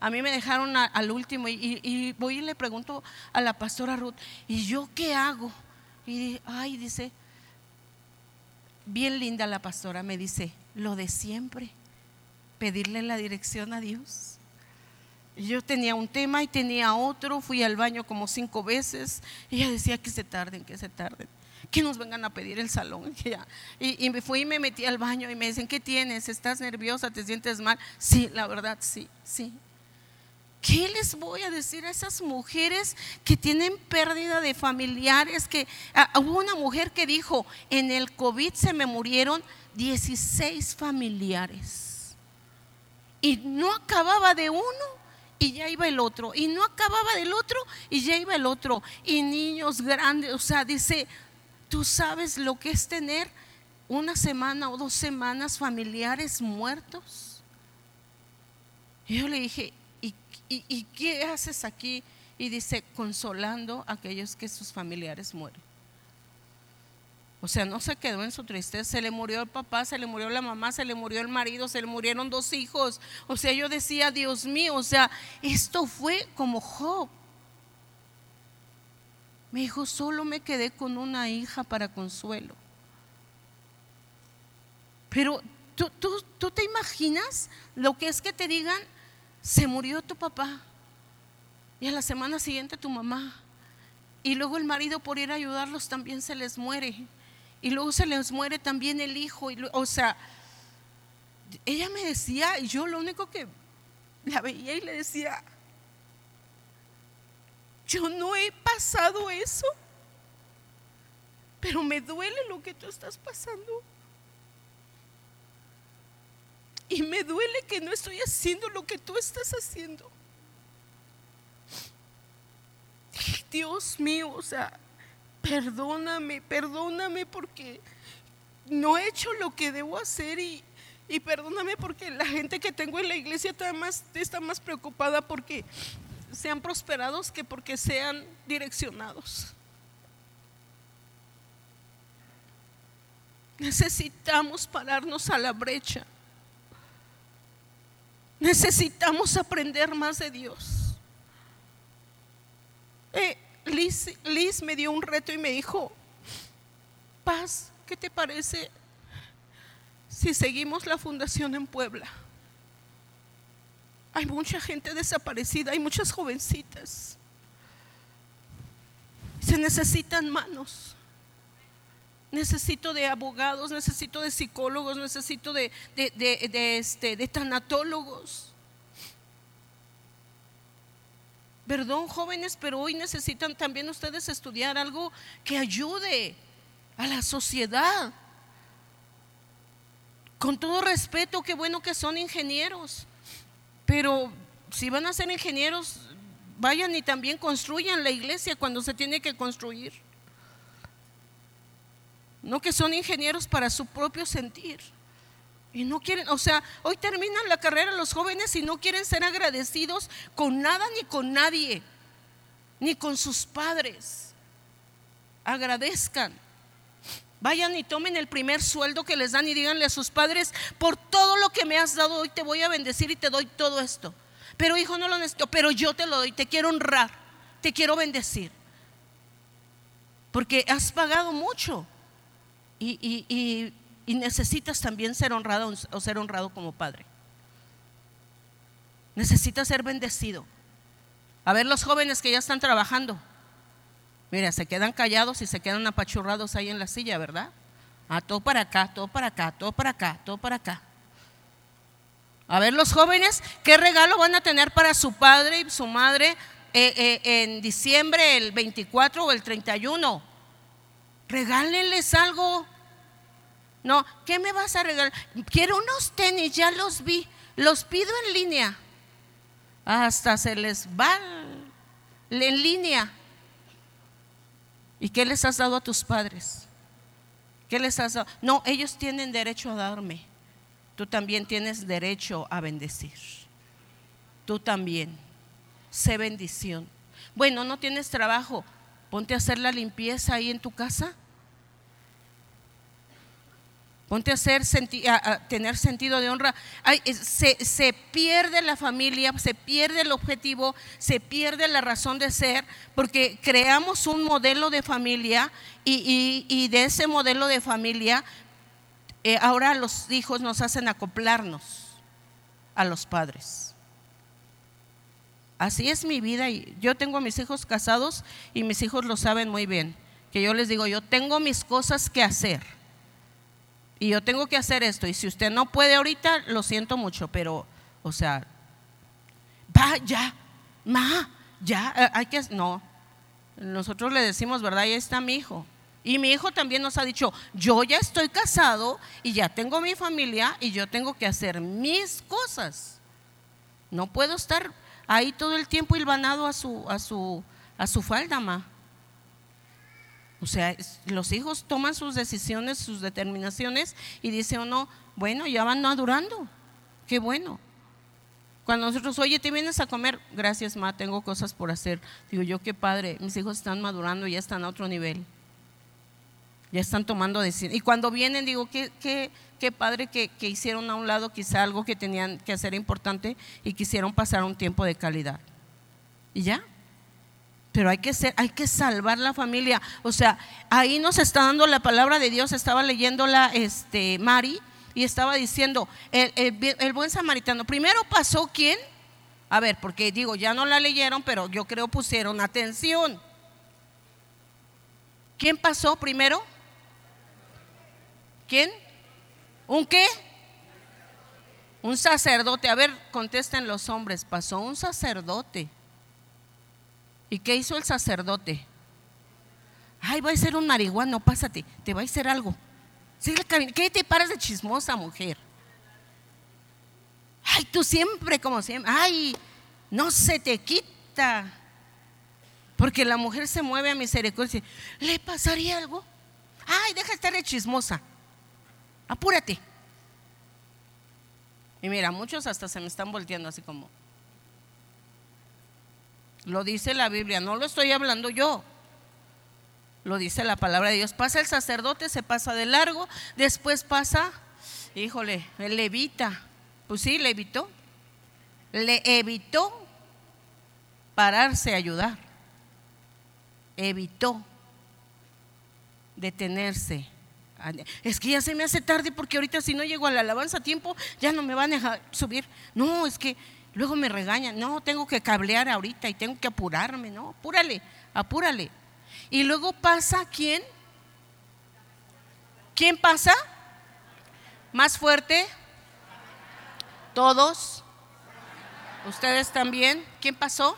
A mí me dejaron al último y, voy y le pregunto a la pastora Ruth, ¿y yo qué hago? Y, ay, dice, bien linda la pastora, me dice, lo de siempre, pedirle la dirección a Dios. Yo tenía un tema y tenía otro, fui al baño como cinco veces y ella decía que se tarden, que se tarden, que nos vengan a pedir el salón. Y, y me fui y me metí al baño y me dicen, ¿qué tienes? ¿Estás nerviosa? ¿Te sientes mal? Sí, la verdad, sí, sí. ¿Qué les voy a decir a esas mujeres que tienen pérdida de familiares? Que ah, hubo una mujer que dijo, en el COVID se me murieron 16 familiares. Y no acababa de uno y ya iba el otro. Y no acababa del otro y ya iba el otro. Y niños grandes, o sea, dice, tú sabes lo que es tener una semana o dos semanas familiares muertos. Y yo le dije, ¿y, qué haces aquí? Y dice, consolando a aquellos que sus familiares mueren. O sea, no se quedó en su tristeza. Se le murió el papá, se le murió la mamá, se le murió el marido, se le murieron dos hijos. O sea, yo decía, Dios mío, o sea, esto fue como Job. Me dijo, solo me quedé con una hija para consuelo. Pero ¿tú, tú, tú te imaginas lo que es que te digan, se murió tu papá y a la semana siguiente tu mamá. Y luego el marido por ir a ayudarlos también se les muere. Y luego se les muere también el hijo. Y, o sea, ella me decía, y yo lo único que la veía y le decía, yo no he pasado eso, pero me duele lo que tú estás pasando. Y me duele que no estoy haciendo lo que tú estás haciendo. Dios mío, o sea, perdóname, perdóname porque no he hecho lo que debo hacer y, perdóname porque la gente que tengo en la iglesia está más, está más preocupada porque sean prosperados que porque sean direccionados. Necesitamos pararnos a la brecha. Necesitamos aprender más de Dios. Eh, Liz, me dio un reto y me dijo, Paz, ¿qué te parece si seguimos la fundación en Puebla? Hay mucha gente desaparecida, hay muchas jovencitas. Se necesitan manos. Necesito de abogados, necesito de psicólogos, necesito de, de, este, de tanatólogos. Perdón, jóvenes, pero hoy necesitan también ustedes estudiar algo que ayude a la sociedad. Con todo respeto, qué bueno que son ingenieros, pero si van a ser ingenieros, vayan y también construyan la iglesia cuando se tiene que construir. No que son ingenieros para su propio sentir. Y no quieren, o sea, hoy terminan la carrera los jóvenes y no quieren ser agradecidos con nada ni con nadie, ni con sus padres. Agradezcan. Vayan y tomen el primer sueldo que les dan y díganle a sus padres, por todo lo que me has dado hoy te voy a bendecir y te doy todo esto. Pero hijo, no lo necesito, pero yo te lo doy, te quiero honrar, te quiero bendecir. Porque has pagado mucho y, necesitas también ser honrado o ser honrado como padre. Necesitas ser bendecido. A ver los jóvenes que ya están trabajando. Mira, se quedan callados y se quedan apachurrados ahí en la silla, ¿verdad? Ah, todo para acá, todo para acá, todo para acá, todo para acá. A ver los jóvenes, ¿qué regalo van a tener para su padre y su madre eh, eh, en diciembre, el 24 o el 31? Regálenles algo. No, ¿qué me vas a regalar? Quiero unos tenis, ya los vi, los pido en línea. Hasta se les va en línea. ¿Y qué les has dado a tus padres? ¿Qué les has dado? No, ellos tienen derecho a darme. Tú también tienes derecho a bendecir. Tú también. Sé bendición. Bueno, no tienes trabajo. Ponte a hacer la limpieza ahí en tu casa Ponte a, hacer tener sentido de honra. se, pierde la familia, se pierde el objetivo, se pierde la razón de ser, porque creamos un modelo de familia y, de ese modelo de familia eh, ahora los hijos nos hacen acoplarnos a los padres. Así es mi vida y yo tengo a mis hijos casados y mis hijos lo saben muy bien, que yo les digo, yo tengo mis cosas que hacer y yo tengo que hacer esto. Y si usted no puede ahorita, lo siento mucho, pero, o sea, va, ya, ma, ya, eh, hay que, no. Nosotros le decimos, ¿verdad? Ahí está mi hijo. Y mi hijo también nos ha dicho, yo ya estoy casado y ya tengo mi familia y yo tengo que hacer mis cosas. No puedo estar ahí todo el tiempo hilvanado a su, a su, a su falda, ma. O sea, los hijos toman sus decisiones, sus determinaciones y dice uno, bueno, ya van madurando. Qué bueno. Cuando nosotros, oye, te vienes a comer, gracias, ma, tengo cosas por hacer. Digo yo, qué padre, mis hijos están madurando, ya están a otro nivel. Ya están tomando decisiones. Y cuando vienen, digo, qué, qué, qué padre que, que hicieron a un lado quizá algo que tenían que hacer importante y quisieron pasar un tiempo de calidad. Y ya, pero hay que, ser, hay que salvar la familia. O sea, ahí nos está dando la palabra de Dios. Estaba leyéndola este, Mari y estaba diciendo, el, el, buen samaritano. Primero pasó quién? A ver, porque digo, ya no la leyeron, pero yo creo pusieron atención. ¿Quién pasó primero? ¿Quién? ¿Un qué? Un sacerdote. A ver, contesten los hombres. Pasó un sacerdote. ¿Y qué hizo el sacerdote? Ay, va a ser un marihuano, pásate, te va a hacer algo. ¿Qué te paras de chismosa, mujer? Ay, tú siempre como siempre. Ay, no se te quita. Porque la mujer se mueve a misericordia. ¿Le pasaría algo? Ay, deja de estar de chismosa. Apúrate. Y mira, muchos hasta se me están volteando así como. Lo dice la Biblia, no lo estoy hablando yo. Lo dice la palabra de Dios. Pasa el sacerdote, se pasa de largo, después pasa, híjole, el levita. Pues sí, le evitó. Le evitó pararse a ayudar. Evitó detenerse. Es que ya se me hace tarde porque ahorita si no llego a la alabanza a tiempo, ya no me van a dejar subir. No, es que Luego me regañan, no, tengo que cablear ahorita y tengo que apurarme, no, apúrale, apúrale. Y luego pasa quién? ¿Quién pasa? ¿Más fuerte? ¿Todos? ¿Ustedes también? ¿Quién pasó?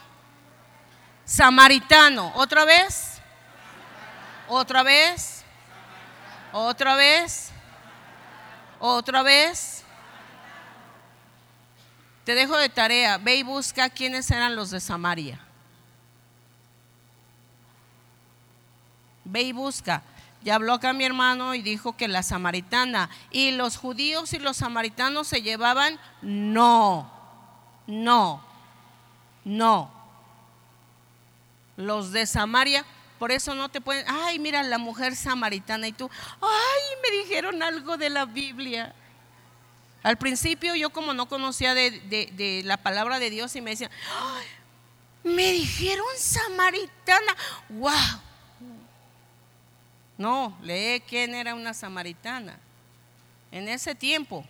Samaritano. ¿Otra vez? ¿Otra vez? ¿Otra vez? ¿Otra vez? Te dejo de tarea, ve y busca quiénes eran los de Samaria. Ve y busca. Ya habló acá mi hermano y dijo que la samaritana. ¿Y los judíos y los samaritanos se llevaban? No, no, no. Los de Samaria, por eso no te pueden, ay, mira la mujer samaritana y tú, ay, me dijeron algo de la Biblia. Al principio yo como no conocía de, la palabra de Dios y me decían, me dijeron samaritana, wow. No, lee quién era una samaritana. En ese tiempo,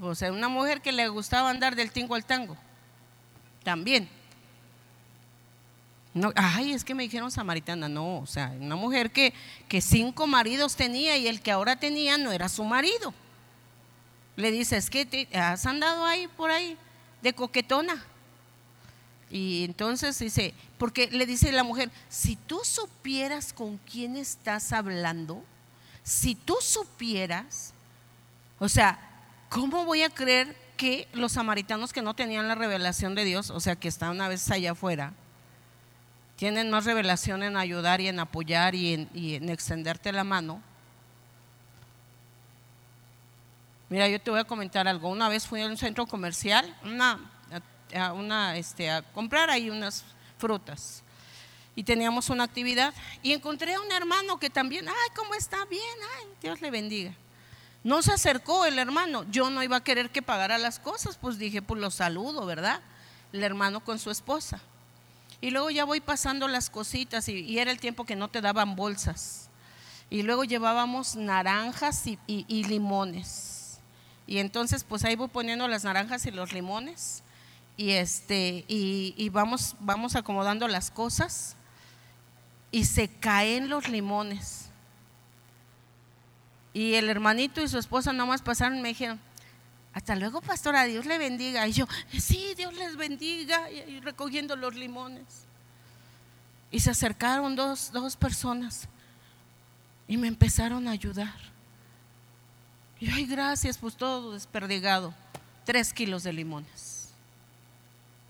o sea, una mujer que le gustaba andar del tingo al tango, también. No, ay, es que me dijeron samaritana, no, o sea, una mujer que cinco maridos tenía y el que ahora tenía no era su marido. Le dice, es que te has andado ahí por ahí de coquetona. Y entonces dice, porque le dice la mujer, si tú supieras con quién estás hablando, si tú supieras, o sea, ¿cómo voy a creer que los samaritanos que no tenían la revelación de Dios, o sea, que están una vez allá afuera, tienen más revelación en ayudar y en apoyar y en extenderte la mano? Mira, yo te voy a comentar algo. Una vez fui a un centro comercial, una, a, este, a comprar ahí unas frutas. Y teníamos una actividad. Y encontré a un hermano que también, ay, ¿cómo está? Bien, ay, Dios le bendiga. No se acercó el hermano. Yo no iba a querer que pagara las cosas, pues dije, pues lo saludo, ¿verdad? El hermano con su esposa. Y luego ya voy pasando las cositas y, era el tiempo que no te daban bolsas. Y luego llevábamos naranjas y, limones. Y entonces pues ahí voy poniendo las naranjas y los limones. Y este, y, vamos, vamos acomodando las cosas. Y se caen los limones. Y el hermanito y su esposa nomás pasaron y me dijeron, hasta luego, pastora, Dios le bendiga. Y yo, sí, Dios les bendiga. Y recogiendo los limones. Y se acercaron dos, dos personas y me empezaron a ayudar. Y ay, gracias, pues todo desperdigado. Tres kilos de limones.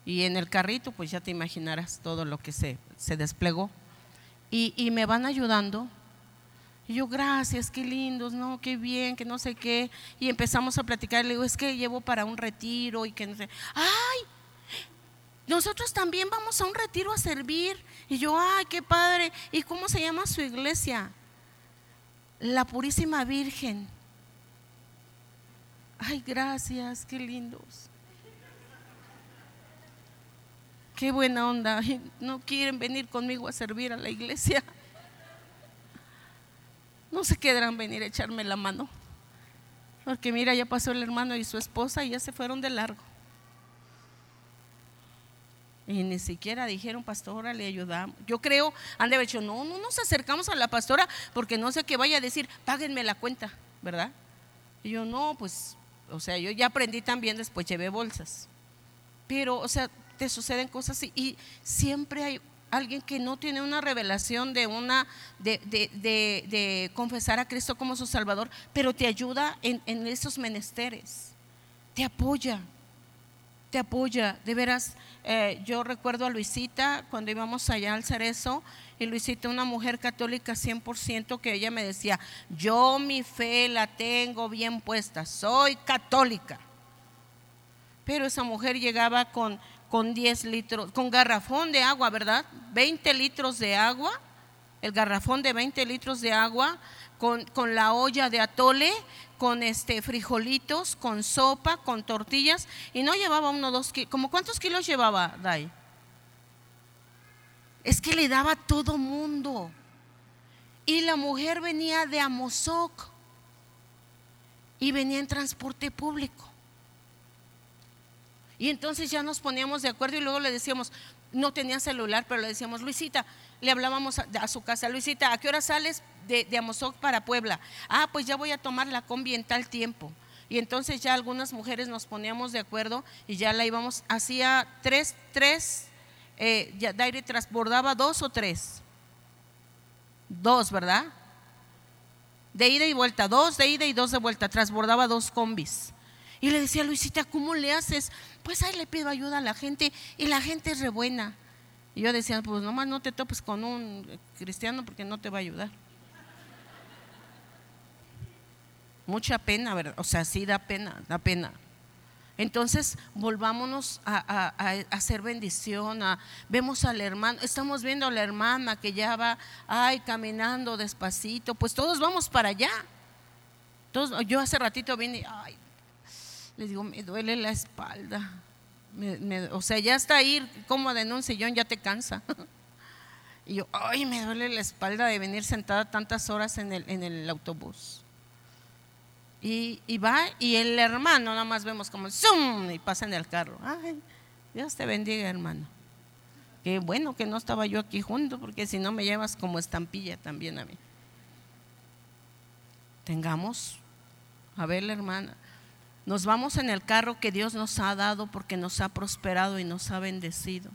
Y en el carrito, pues ya te imaginarás todo lo que se, se desplegó. Y, y me van ayudando y yo, gracias, qué lindos, no, qué bien, que no sé qué. Y empezamos a platicar, le digo, es que llevo para un retiro y que no sé. ¡Ay! Nosotros también vamos a un retiro a servir. Y yo, ¡ay, qué padre! ¿Y cómo se llama su iglesia? La Purísima Virgen. Ay, gracias, qué lindos. Qué buena onda. No quieren venir conmigo a servir a la iglesia no se quedarán venir a echarme la mano. Porque mira, ya pasó el hermano y su esposa y ya se fueron de largo. Y ni siquiera dijeron, pastora, le ayudamos. Yo creo, han de haber dicho, no, no nos acercamos a la pastora porque no sé qué vaya a decir, páguenme la cuenta, ¿verdad? Y yo, no, pues, o sea, yo ya aprendí también, después llevé bolsas. Pero, o sea, te suceden cosas así. Y siempre hay alguien que no tiene una revelación de una de, confesar a Cristo como su Salvador, pero te ayuda en, esos menesteres, te apoya, te apoya. De veras, eh, yo recuerdo a Luisita cuando íbamos allá al Cerezo, y Luisita, una mujer católica 100%, que ella me decía, yo mi fe la tengo bien puesta, soy católica. Pero esa mujer llegaba con con 10 litros, con garrafón de agua, ¿verdad? 20 litros de agua, el garrafón de 20 litros de agua, con, con la olla de atole, con este frijolitos, con sopa, con tortillas, y no llevaba uno dos kilos, ¿como cuántos kilos llevaba, Dai? Es que le daba todo mundo. Y la mujer venía de Amozoc y venía en transporte público. Y entonces ya nos poníamos de acuerdo y luego le decíamos, no tenía celular, pero le decíamos, Luisita, le hablábamos a, su casa, Luisita, ¿a qué hora sales de, Amozoc para Puebla? Ah, pues ya voy a tomar la combi en tal tiempo. Y entonces ya algunas mujeres nos poníamos de acuerdo y ya la íbamos, hacía tres, tres, eh, ya Daire transbordaba dos o tres. Dos, ¿verdad? De ida y vuelta, dos de ida y dos de vuelta, transbordaba dos combis. Y le decía, Luisita, ¿cómo le haces? Pues ahí le pido ayuda a la gente y la gente es re buena. Y yo decía, pues nomás no te topes con un cristiano porque no te va a ayudar. Mucha pena, ¿verdad? O sea, sí da pena, da pena. Entonces, volvámonos a, hacer bendición. vemos al hermano, estamos viendo a la hermana que ya va, ay, caminando despacito. Pues todos vamos para allá. Yo hace ratito vine, ay, le digo, me duele la espalda. O sea, ya está ahí cómoda en un sillón, ya te cansa. Y yo, ay, me duele la espalda de venir sentada tantas horas en el, en el autobús. Y, va, y el hermano, nada más vemos como ¡zum! y pasa en el carro. Ay, Dios te bendiga, hermano. Qué bueno que no estaba yo aquí junto, porque si no me llevas como estampilla también a mí. Tengamos, a ver, la hermana, nos vamos en el carro que Dios nos ha dado porque nos ha prosperado y nos ha bendecido.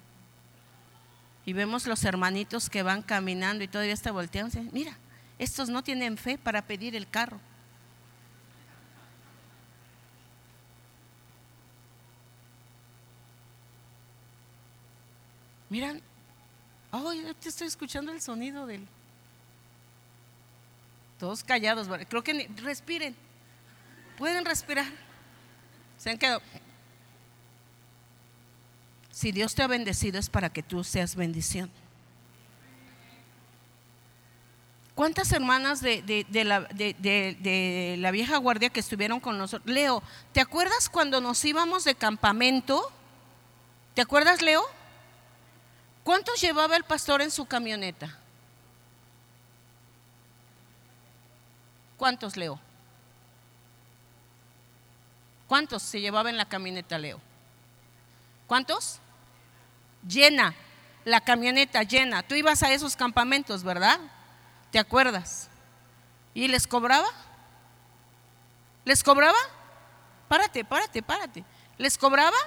Y vemos los hermanitos que van caminando y todavía está volteando. Mira, estos no tienen fe para pedir el carro. Miran, oh, te estoy escuchando el sonido del. Todos callados, creo que respiren. Pueden respirar. Se han quedado. Si Dios te ha bendecido es para que tú seas bendición. ¿Cuántas hermanas de, de, la, de, la, vieja guardia que estuvieron con nosotros? Leo, ¿te acuerdas cuando nos íbamos de campamento? ¿Te acuerdas, Leo? ¿Cuántos llevaba el pastor en su camioneta? ¿Cuántos, Leo? ¿Cuántos se llevaba en la camioneta, Leo? ¿Cuántos? Llena, la camioneta llena. Tú ibas a esos campamentos, ¿verdad? ¿Te acuerdas? ¿Y les cobraba? ¿Les cobraba? Párate, párate, párate. ¿Les cobraba?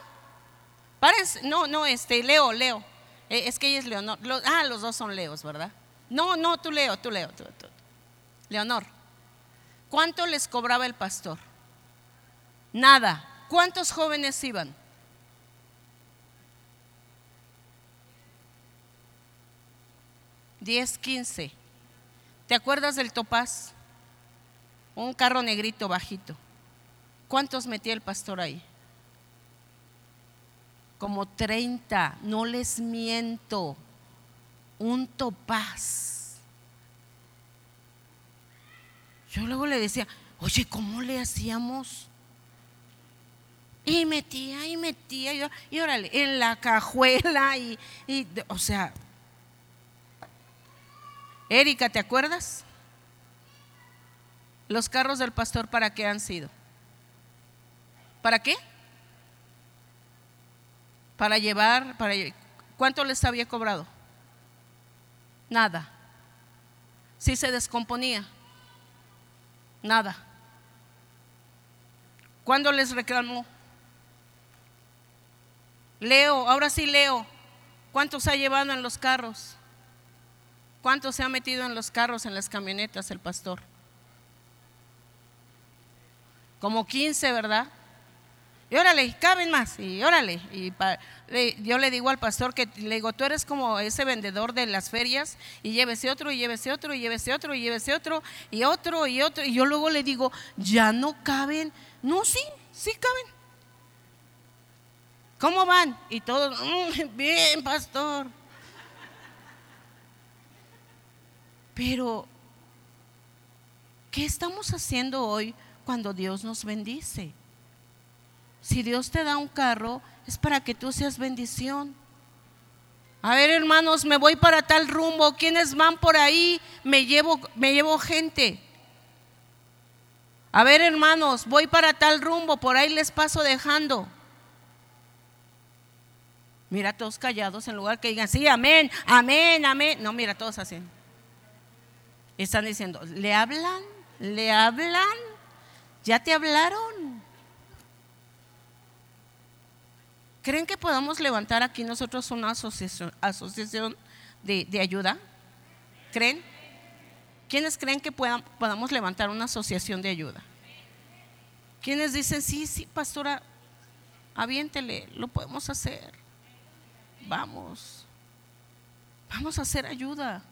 Párense. No, no, este, Leo, Leo. Eh, es que ella es Leonor. ah, los dos son Leos, ¿verdad? No, no, tú Leo, tú Leo. Tú, Leonor. ¿Cuánto les cobraba el pastor? Nada. ¿Cuántos jóvenes iban? Diez, quince. ¿Te acuerdas del topaz? Un carro negrito bajito. ¿Cuántos metía el pastor ahí? como 30, no les miento, un topaz. Yo luego le decía, oye, ¿cómo le hacíamos? Y metía y metía, y, órale, en la cajuela y, y, o sea, Erika, ¿te acuerdas? Los carros del pastor, ¿para qué han sido? ¿Para qué? para llevar, para, ¿cuánto les había cobrado? Nada. Si se descomponía, nada. ¿Cuándo les reclamó? Leo, ahora sí leo. ¿Cuántos ha llevado en los carros? ¿Cuántos se ha metido en los carros, en las camionetas el pastor? Como 15, ¿verdad? y órale, caben más, y órale. Y yo le digo al pastor que le digo, tú eres como ese vendedor de las ferias, y llévese otro, y llévese otro, y llévese otro, y llévese otro, y otro, y otro. Y yo luego le digo, ya no caben. No, sí, sí caben. ¿Cómo van? Y todos, mm, bien, pastor. Pero, ¿qué estamos haciendo hoy cuando Dios nos bendice? Si Dios te da un carro, es para que tú seas bendición. A ver, hermanos, me voy para tal rumbo. ¿Quiénes van por ahí? Me llevo, me llevo gente. A ver, hermanos, voy para tal rumbo, por ahí les paso dejando. Mira, todos callados en lugar que digan, sí, amén, amén, amén. No, mira, todos así. Están diciendo, ¿le hablan? ¿Le hablan? ¿Ya te hablaron? ¿Creen que podamos levantar aquí nosotros una asociación, asociación de, ayuda? ¿Creen? ¿Quiénes creen que podamos levantar una asociación de ayuda? ¿Quiénes dicen, sí, sí, pastora, aviéntele, lo podemos hacer? Vamos, vamos a hacer ayuda.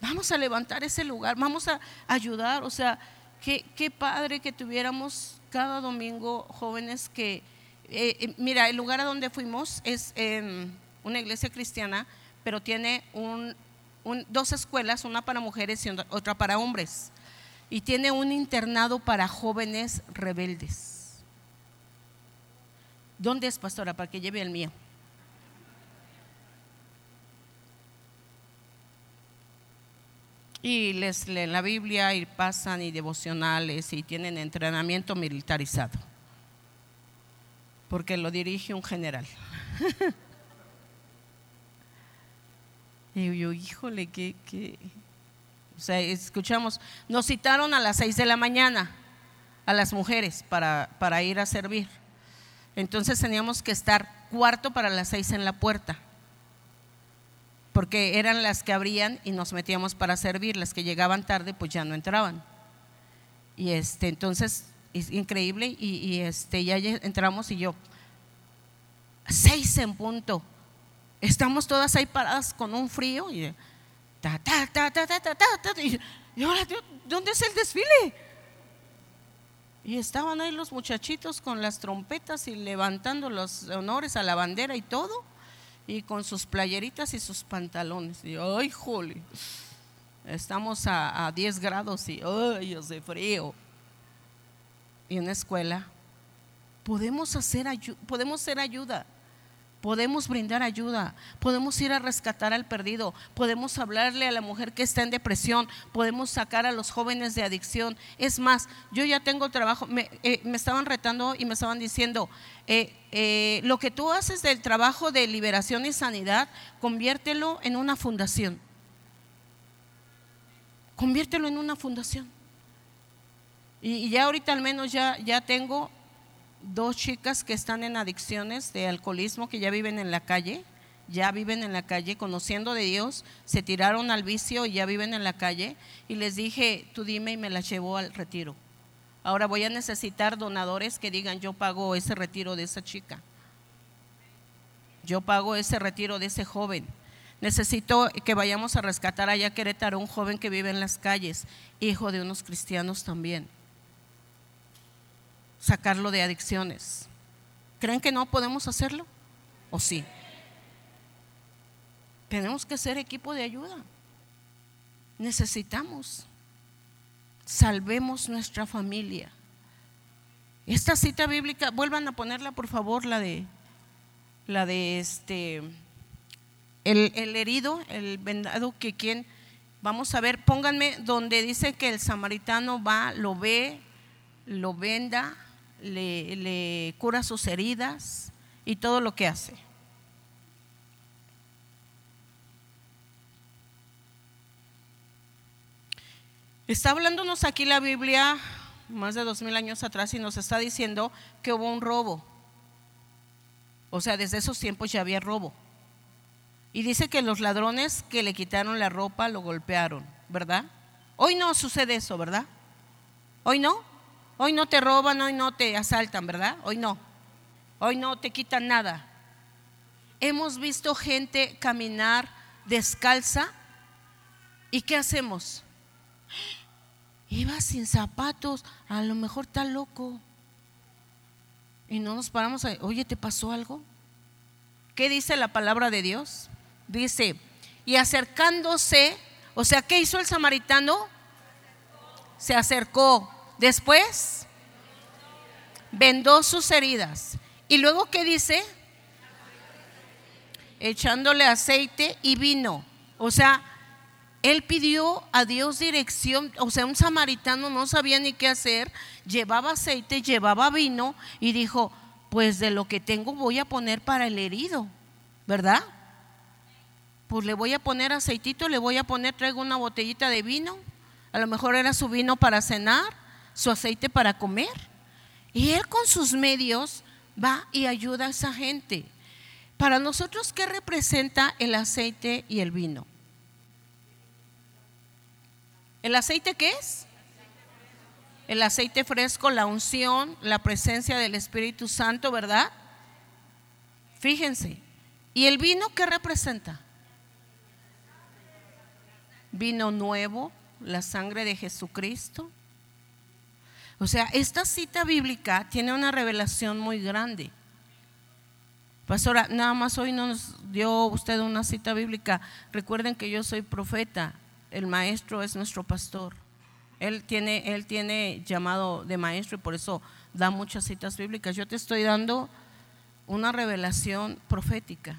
Vamos a levantar ese lugar, vamos a ayudar. O sea, qué, padre que tuviéramos cada domingo jóvenes que eh, eh, mira, el lugar a donde fuimos es una iglesia cristiana, pero tiene dos escuelas, una para mujeres y otra para hombres. Y tiene un internado para jóvenes rebeldes. ¿Dónde es, pastora? Para que lleve el mío. Y les leen la Biblia y pasan y devocionales y tienen entrenamiento militarizado porque lo dirige un general. y yo, híjole, que, O sea, escuchamos, nos citaron a las seis de la mañana a las mujeres para, para ir a servir. Entonces teníamos que estar cuarto para las seis en la puerta, porque eran las que abrían y nos metíamos para servir, las que llegaban tarde pues ya no entraban. Y este, entonces es increíble y, este, ya entramos y yo, seis en punto, estamos todas ahí paradas con un frío y, ta, ta, ta, ta, ta, ta, ta, y, ahora, ¿dónde es el desfile? Y estaban ahí los muchachitos con las trompetas y levantando los honores a la bandera y todo, y con sus playeritas y sus pantalones. Y ay, jole. estamos a, a 10 grados y ¡ay, hace frío! Y en la escuela podemos, hacer podemos ser ayuda. Podemos brindar ayuda, podemos ir a rescatar al perdido, podemos hablarle a la mujer que está en depresión, podemos sacar a los jóvenes de adicción. Es más, yo ya tengo trabajo, me, eh, estaban retando y me estaban diciendo, eh, eh, lo que tú haces del trabajo de liberación y sanidad, conviértelo en una fundación. Conviértelo en una fundación. Y, ya ahorita al menos ya, ya tengo dos chicas que están en adicciones de alcoholismo, que ya viven en la calle, ya viven en la calle, conociendo de Dios, se tiraron al vicio y ya viven en la calle. Y les dije, tú dime y me la llevo al retiro. Ahora voy a necesitar donadores que digan, yo pago ese retiro de esa chica. Yo pago ese retiro de ese joven. Necesito que vayamos a rescatar allá a Querétaro un joven que vive en las calles, hijo de unos cristianos también sacarlo de adicciones. ¿Creen que no podemos hacerlo? ¿O sí? Tenemos que ser equipo de ayuda. Necesitamos. Salvemos nuestra familia. Esta cita bíblica, vuelvan a ponerla por favor, la de la de este el, el herido, el vendado que quien vamos a ver, pónganme donde dice que el samaritano va, lo ve, lo venda, le, cura sus heridas y todo lo que hace. Está hablándonos aquí la Biblia más de dos mil años atrás y nos está diciendo que hubo un robo. O sea, desde esos tiempos ya había robo. Y dice que los ladrones que le quitaron la ropa lo golpearon, ¿verdad? Hoy no sucede eso, ¿verdad? Hoy no. Hoy no te roban, hoy no te asaltan, ¿verdad? Hoy no. Hoy no te quitan nada. Hemos visto gente caminar descalza y ¿qué hacemos? Iba sin zapatos, a lo mejor está loco. Y no nos paramos a, oye, ¿te pasó algo? ¿Qué dice la palabra de Dios? Dice, y acercándose, o sea, ¿qué hizo el samaritano? Se acercó Después, vendó sus heridas. ¿Y luego qué dice? Echándole aceite y vino. O sea, él pidió a Dios dirección, o sea, un samaritano no sabía ni qué hacer, llevaba aceite, llevaba vino y dijo, pues de lo que tengo voy a poner para el herido, ¿verdad? Pues le voy a poner aceitito, le voy a poner, traigo una botellita de vino, a lo mejor era su vino para cenar, su aceite para comer. Y Él con sus medios va y ayuda a esa gente. Para nosotros, ¿qué representa el aceite y el vino? ¿El aceite qué es? El aceite fresco, la unción, la presencia del Espíritu Santo, ¿verdad? Fíjense. ¿Y el vino qué representa? Vino nuevo, la sangre de Jesucristo. O sea, esta cita bíblica tiene una revelación muy grande. Pastora, nada más hoy nos dio usted una cita bíblica. Recuerden que yo soy profeta, el maestro es nuestro pastor. Él tiene, él tiene llamado de maestro y por eso da muchas citas bíblicas. Yo te estoy dando una revelación profética.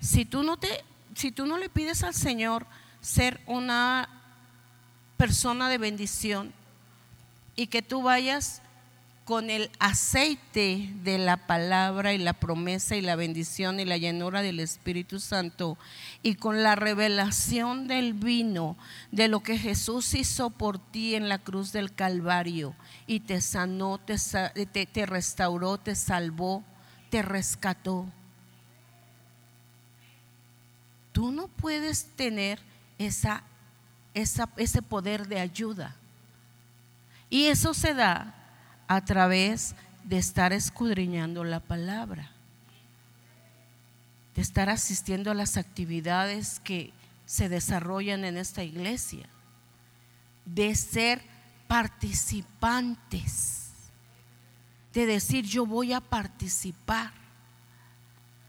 Si tú no te, si tú no le pides al Señor ser una persona de bendición y que tú vayas con el aceite de la palabra y la promesa y la bendición y la llenura del Espíritu Santo y con la revelación del vino de lo que Jesús hizo por ti en la cruz del Calvario y te sanó, te, te, te restauró, te salvó, te rescató. Tú no puedes tener esa ese poder de ayuda. Y eso se da a través de estar escudriñando la palabra, de estar asistiendo a las actividades que se desarrollan en esta iglesia, de ser participantes, de decir yo voy a participar,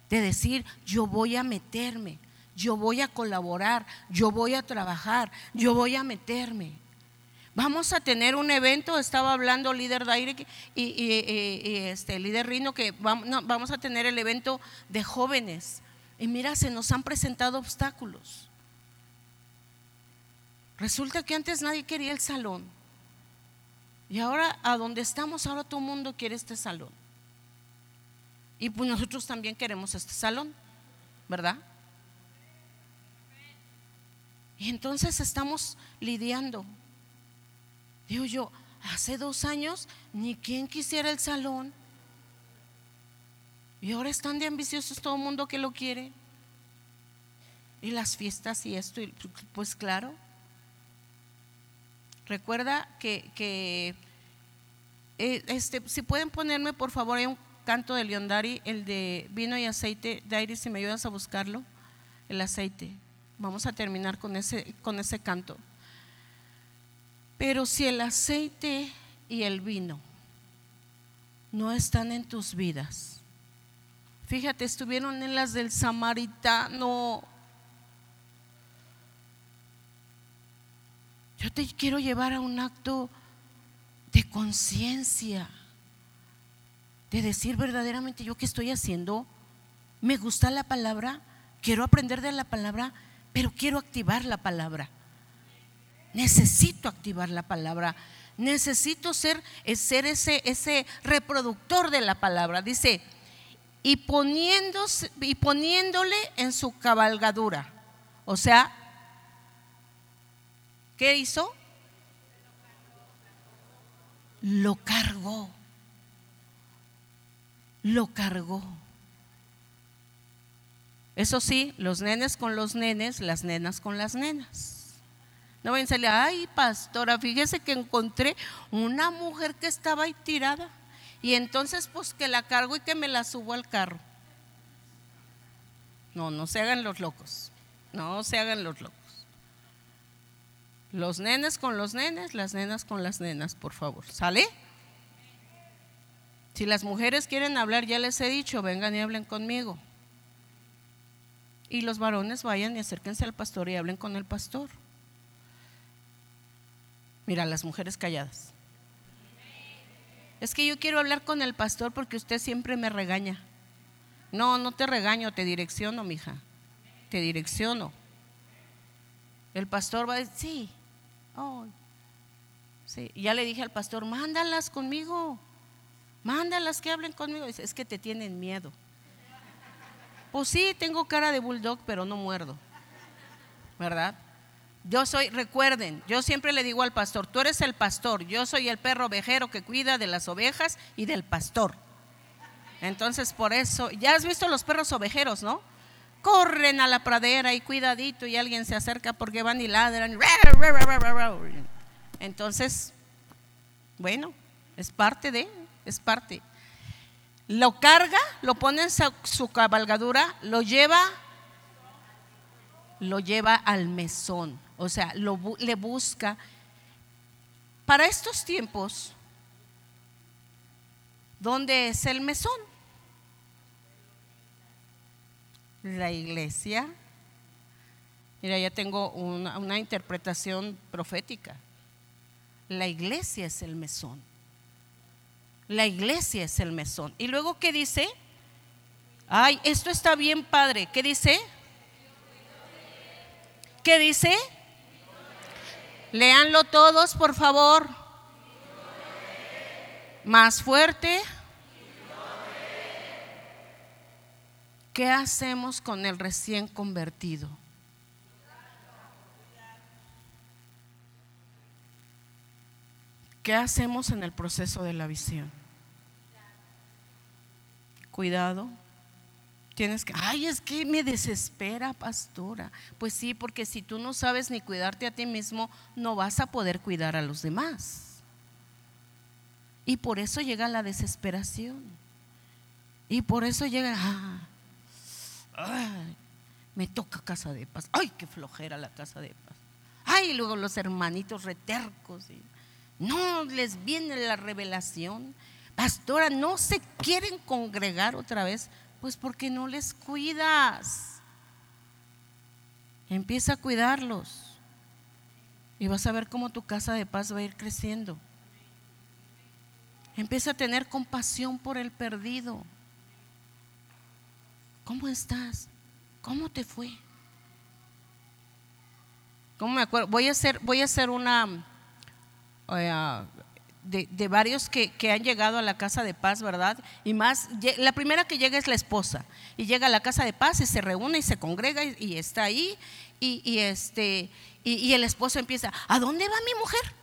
de decir yo voy a meterme, Yo voy a colaborar, yo voy a trabajar, yo voy a meterme. Vamos a tener un evento, estaba hablando líder Daire y, este líder Rino que vamos, a tener el evento de jóvenes. Y mira, se nos han presentado obstáculos. Resulta que antes nadie quería el salón. Y ahora a donde estamos, ahora todo el mundo quiere este salón. Y pues nosotros también queremos este salón, ¿verdad? Y entonces estamos lidiando. Digo yo, hace dos años ni quien quisiera el salón. Y ahora están de ambiciosos todo el mundo que lo quiere. Y las fiestas y esto, pues claro. Recuerda que, eh, este, si pueden ponerme por favor hay un canto de Leondari, el de vino y aceite. Dairi, si me ayudas a buscarlo, el aceite. Vamos a terminar con ese, con ese canto. Pero si el aceite y el vino no están en tus vidas, fíjate, estuvieron en las del samaritano. Yo te quiero llevar a un acto de conciencia, de decir verdaderamente yo qué estoy haciendo, me gusta la palabra, quiero aprender de la palabra, pero quiero activar la palabra. Necesito activar la palabra. Necesito ser, eh, ser ese, ese reproductor de la palabra. Dice, y, poniéndose, y poniéndole en su cabalgadura. O sea, ¿qué hizo? Lo cargó. Lo cargó. Eso sí, los nenes con los nenes, las nenas con las nenas. No vayan a ay pastora, fíjese que encontré una mujer que estaba ahí tirada. Y entonces pues que la cargo y que me la subo al carro. No, no se hagan los locos. No se hagan los locos. Los nenes con los nenes, las nenas con las nenas, por favor. ¿Sale? Si las mujeres quieren hablar, ya les he dicho, vengan y hablen conmigo. Y los varones vayan y acérquense al pastor y hablen con el pastor. Mira, las mujeres calladas. Es que yo quiero hablar con el pastor porque usted siempre me regaña. No, no te regaño, te direcciono, mija. Te direcciono. El pastor va a decir, sí, oh, sí. ya le dije al pastor, mándalas conmigo. Mándalas que hablen conmigo. Es que te tienen miedo. Pues sí, tengo cara de bulldog, pero no muerdo. ¿Verdad? Yo soy, recuerden, yo siempre le digo al pastor, tú eres el pastor, yo soy el perro ovejero que cuida de las ovejas y del pastor. Entonces, por eso, ya has visto los perros ovejeros, ¿no? Corren a la pradera y cuidadito y alguien se acerca porque van y ladran. Entonces, bueno, es parte de, es parte. Lo carga, lo pone en su cabalgadura, lo lleva, lo lleva al mesón o sea, le busca. Para estos tiempos, ¿dónde es el mesón? La iglesia. Mira, ya tengo una interpretación profética. La iglesia es el mesón. La iglesia es el mesón. Y luego, ¿qué dice? Ay, esto está bien padre. ¿Qué dice? ¿Qué dice? Leanlo todos, por favor. Más fuerte. ¿Qué hacemos con el recién convertido? ¿Qué hacemos en el proceso de la visión? Cuidado, Tienes que, ay, es que me desespera, pastora. Pues sí, porque si tú no sabes ni cuidarte a ti mismo, no vas a poder cuidar a los demás. Y por eso llega la desesperación. Y por eso llega, ah, me toca casa de paz. Ay, qué flojera la casa de paz. Ay, luego los hermanitos retercos. no les viene la revelación. Pastora, no se quieren congregar otra vez. Pues porque no les cuidas. Empieza a cuidarlos. Y vas a ver cómo tu casa de paz va a ir creciendo. Empieza a tener compasión por el perdido. ¿Cómo estás? ¿Cómo te fue? ¿Cómo me acuerdo? Voy a hacer, voy a hacer una de, varios que, han llegado a la casa de paz, ¿verdad? Y más, la primera que llega es la esposa. Y llega a la casa de paz y se reúne y se congrega y, está ahí. Y, este, y, el esposo empieza, ¿a dónde va mi mujer?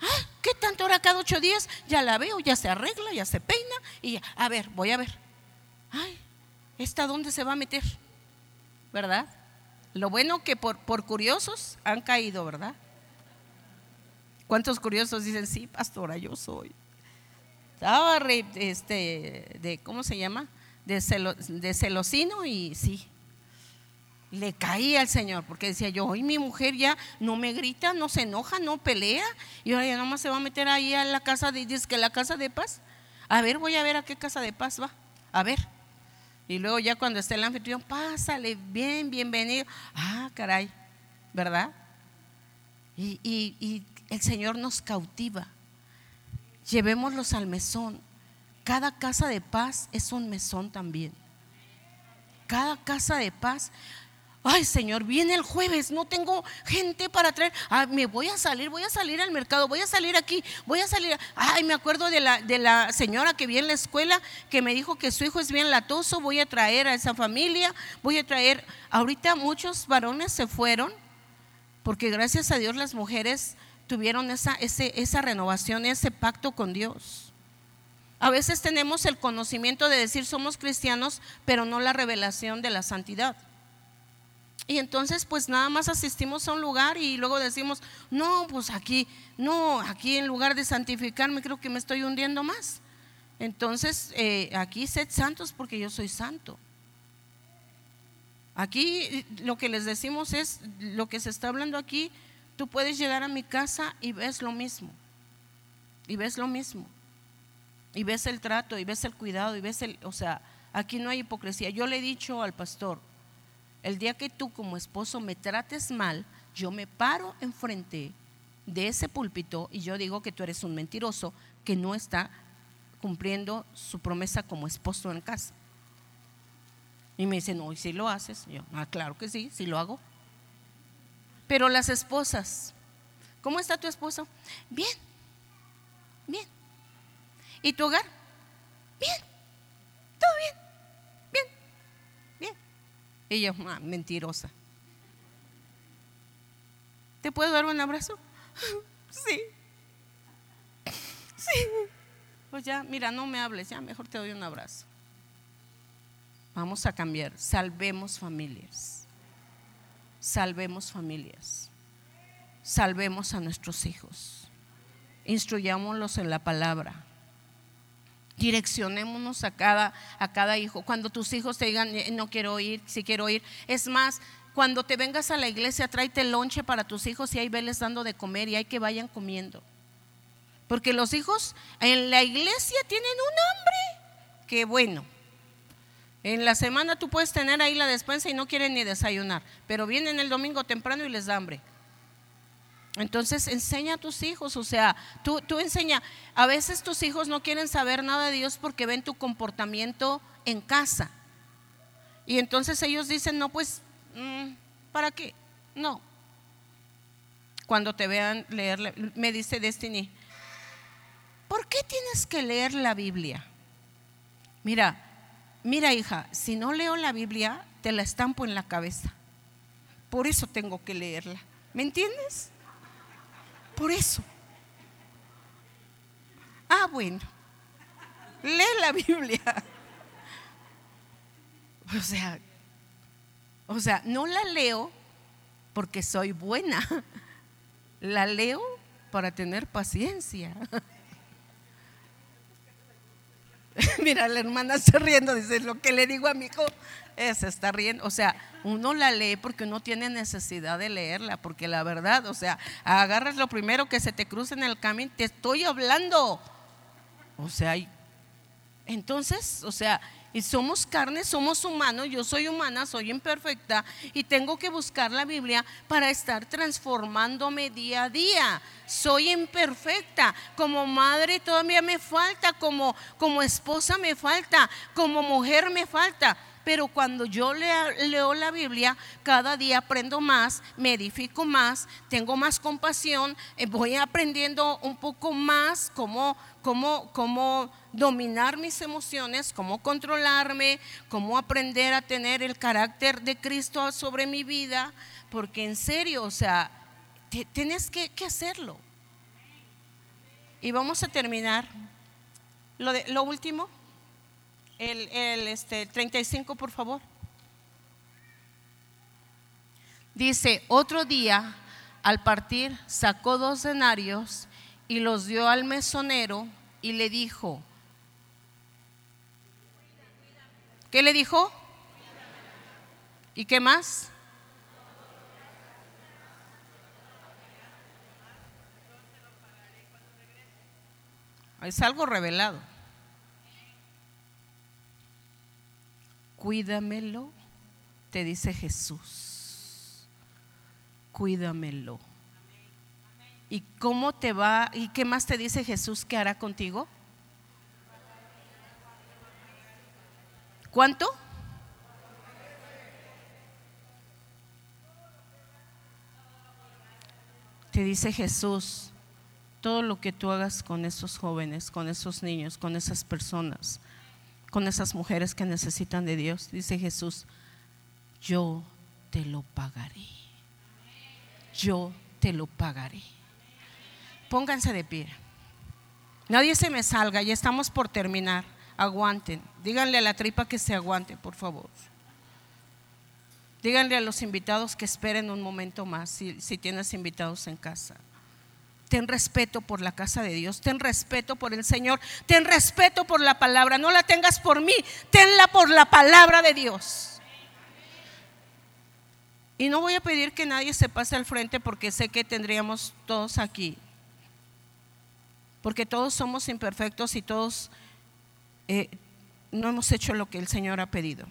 ¿Ah? ¿Qué tanto hora cada ocho días? Ya la veo, ya se arregla, ya se peina. Y a ver, voy a ver. Ay, ¿esta dónde se va a meter? ¿Verdad? Lo bueno que por, por curiosos han caído, ¿verdad? ¿Cuántos curiosos dicen, sí, pastora, yo soy? Estaba este, de, ¿cómo se llama? De, de celosino y sí, le caía al Señor, porque decía yo, hoy mi mujer ya no me grita, no se enoja, no pelea, y ahora ya nomás se va a meter ahí a la casa de, dice que la casa de paz. A ver, voy a ver a qué casa de paz va, a ver. Y luego ya cuando esté el anfitrión, pásale, bien, bienvenido. Ah, caray, ¿verdad? Y, y el Señor nos cautiva. Llevémoslos al mesón. Cada casa de paz es un mesón también. Cada casa de paz. Ay, Señor, viene el jueves, no tengo gente para traer. Ah, me voy a salir, voy a salir al mercado, voy a salir aquí, voy a salir. Ay, me acuerdo de la, de la señora que vi en la escuela que me dijo que su hijo es bien latoso, voy a traer a esa familia, voy a traer. Ahorita muchos varones se fueron porque gracias a Dios las mujeres tuvieron esa, esa renovación, ese pacto con Dios. A veces tenemos el conocimiento de decir somos cristianos, pero no la revelación de la santidad. Y entonces pues nada más asistimos a un lugar y luego decimos, no, pues aquí, no, aquí en lugar de santificarme creo que me estoy hundiendo más. Entonces eh, aquí sed santos porque yo soy santo. Aquí lo que les decimos es, lo que se está hablando aquí Tú puedes llegar a mi casa y ves lo mismo. Y ves lo mismo. Y ves el trato, y ves el cuidado, y ves el, o sea, aquí no hay hipocresía. Yo le he dicho al pastor, el día que tú como esposo me trates mal, yo me paro enfrente de ese púlpito y yo digo que tú eres un mentiroso que no está cumpliendo su promesa como esposo en casa. Y me dice, no, ¿y si lo haces? yo, ah, claro que sí, sí lo hago. Pero las esposas, ¿cómo está tu esposo? Bien, bien. ¿Y tu hogar? Bien, todo bien, bien, bien. Y yo, ah, mentirosa. ¿Te puedo dar un abrazo? Sí. Sí. Pues ya, mira, no me hables, ya mejor te doy un abrazo. Vamos a cambiar, salvemos familias salvemos familias, salvemos a nuestros hijos, instruyámoslos en la palabra, direccionémonos a cada, a cada hijo. Cuando tus hijos te digan, eh, no quiero ir, si quiero ir, es más, cuando te vengas a la iglesia, tráete lonche para tus hijos y ahí veles dando de comer y hay que vayan comiendo. Porque los hijos en la iglesia tienen un hambre que bueno. En la semana tú puedes tener ahí la despensa y no quieren ni desayunar, pero vienen el domingo temprano y les da hambre. Entonces enseña a tus hijos, o sea, tú, tú enseña, a veces tus hijos no quieren saber nada de Dios porque ven tu comportamiento en casa. Y entonces ellos dicen, no, pues, mm, ¿para qué? No. Cuando te vean leer, me dice Destiny, ¿por qué tienes que leer la Biblia? Mira, mira hija, si no leo la Biblia, te la estampo en la cabeza. Por eso tengo que leerla. ¿Me entiendes? Por eso. Ah, bueno. Lee la Biblia. O sea, o sea, no la leo porque soy buena. La leo para tener paciencia. Mira, la hermana está riendo, dice, lo que le digo a mi hijo, es, está riendo. O sea, uno la lee porque uno tiene necesidad de leerla, porque la verdad, o sea, agarras lo primero que se te cruza en el camino, te estoy hablando. O sea, Entonces, o sea, y somos carne, somos humanos, yo soy humana, soy imperfecta y tengo que buscar la Biblia para estar transformándome día a día. Soy imperfecta, como madre todavía me falta, como, como esposa me falta, como mujer me falta. Pero cuando yo leo, la Biblia, cada día aprendo más, me edifico más, tengo más compasión, eh, voy aprendiendo un poco más cómo, cómo, cómo dominar mis emociones, cómo controlarme, cómo aprender a tener el carácter de Cristo sobre mi vida, porque en serio, o sea, tienes que, hacerlo. Y vamos a terminar. Lo, de, lo último, el, el este, 35, por favor. Dice, otro día, al partir, sacó dos denarios y los dio al mesonero y le dijo, ¿Qué le dijo? ¿Y qué más? Es algo revelado. Cuídamelo, te dice Jesús. Cuídamelo. ¿Y cómo te va? ¿Y qué más te dice Jesús que hará contigo? ¿Cuánto? Te dice Jesús, todo lo que tú hagas con esos jóvenes, con esos niños, con esas personas, con esas mujeres que necesitan de Dios, dice Jesús, yo te lo pagaré. Yo te lo pagaré. Pónganse de pie. Nadie se me salga, ya estamos por terminar aguanten. Díganle a la tripa que se aguante, por favor. Díganle a los invitados que esperen un momento más si, si, tienes invitados en casa. Ten respeto por la casa de Dios, ten respeto por el Señor, ten respeto por la palabra. No la tengas por mí, tenla por la palabra de Dios. Y no voy a pedir que nadie se pase al frente porque sé que tendríamos todos aquí. Porque todos somos imperfectos y todos eh, no hemos hecho lo que el Señor ha pedido.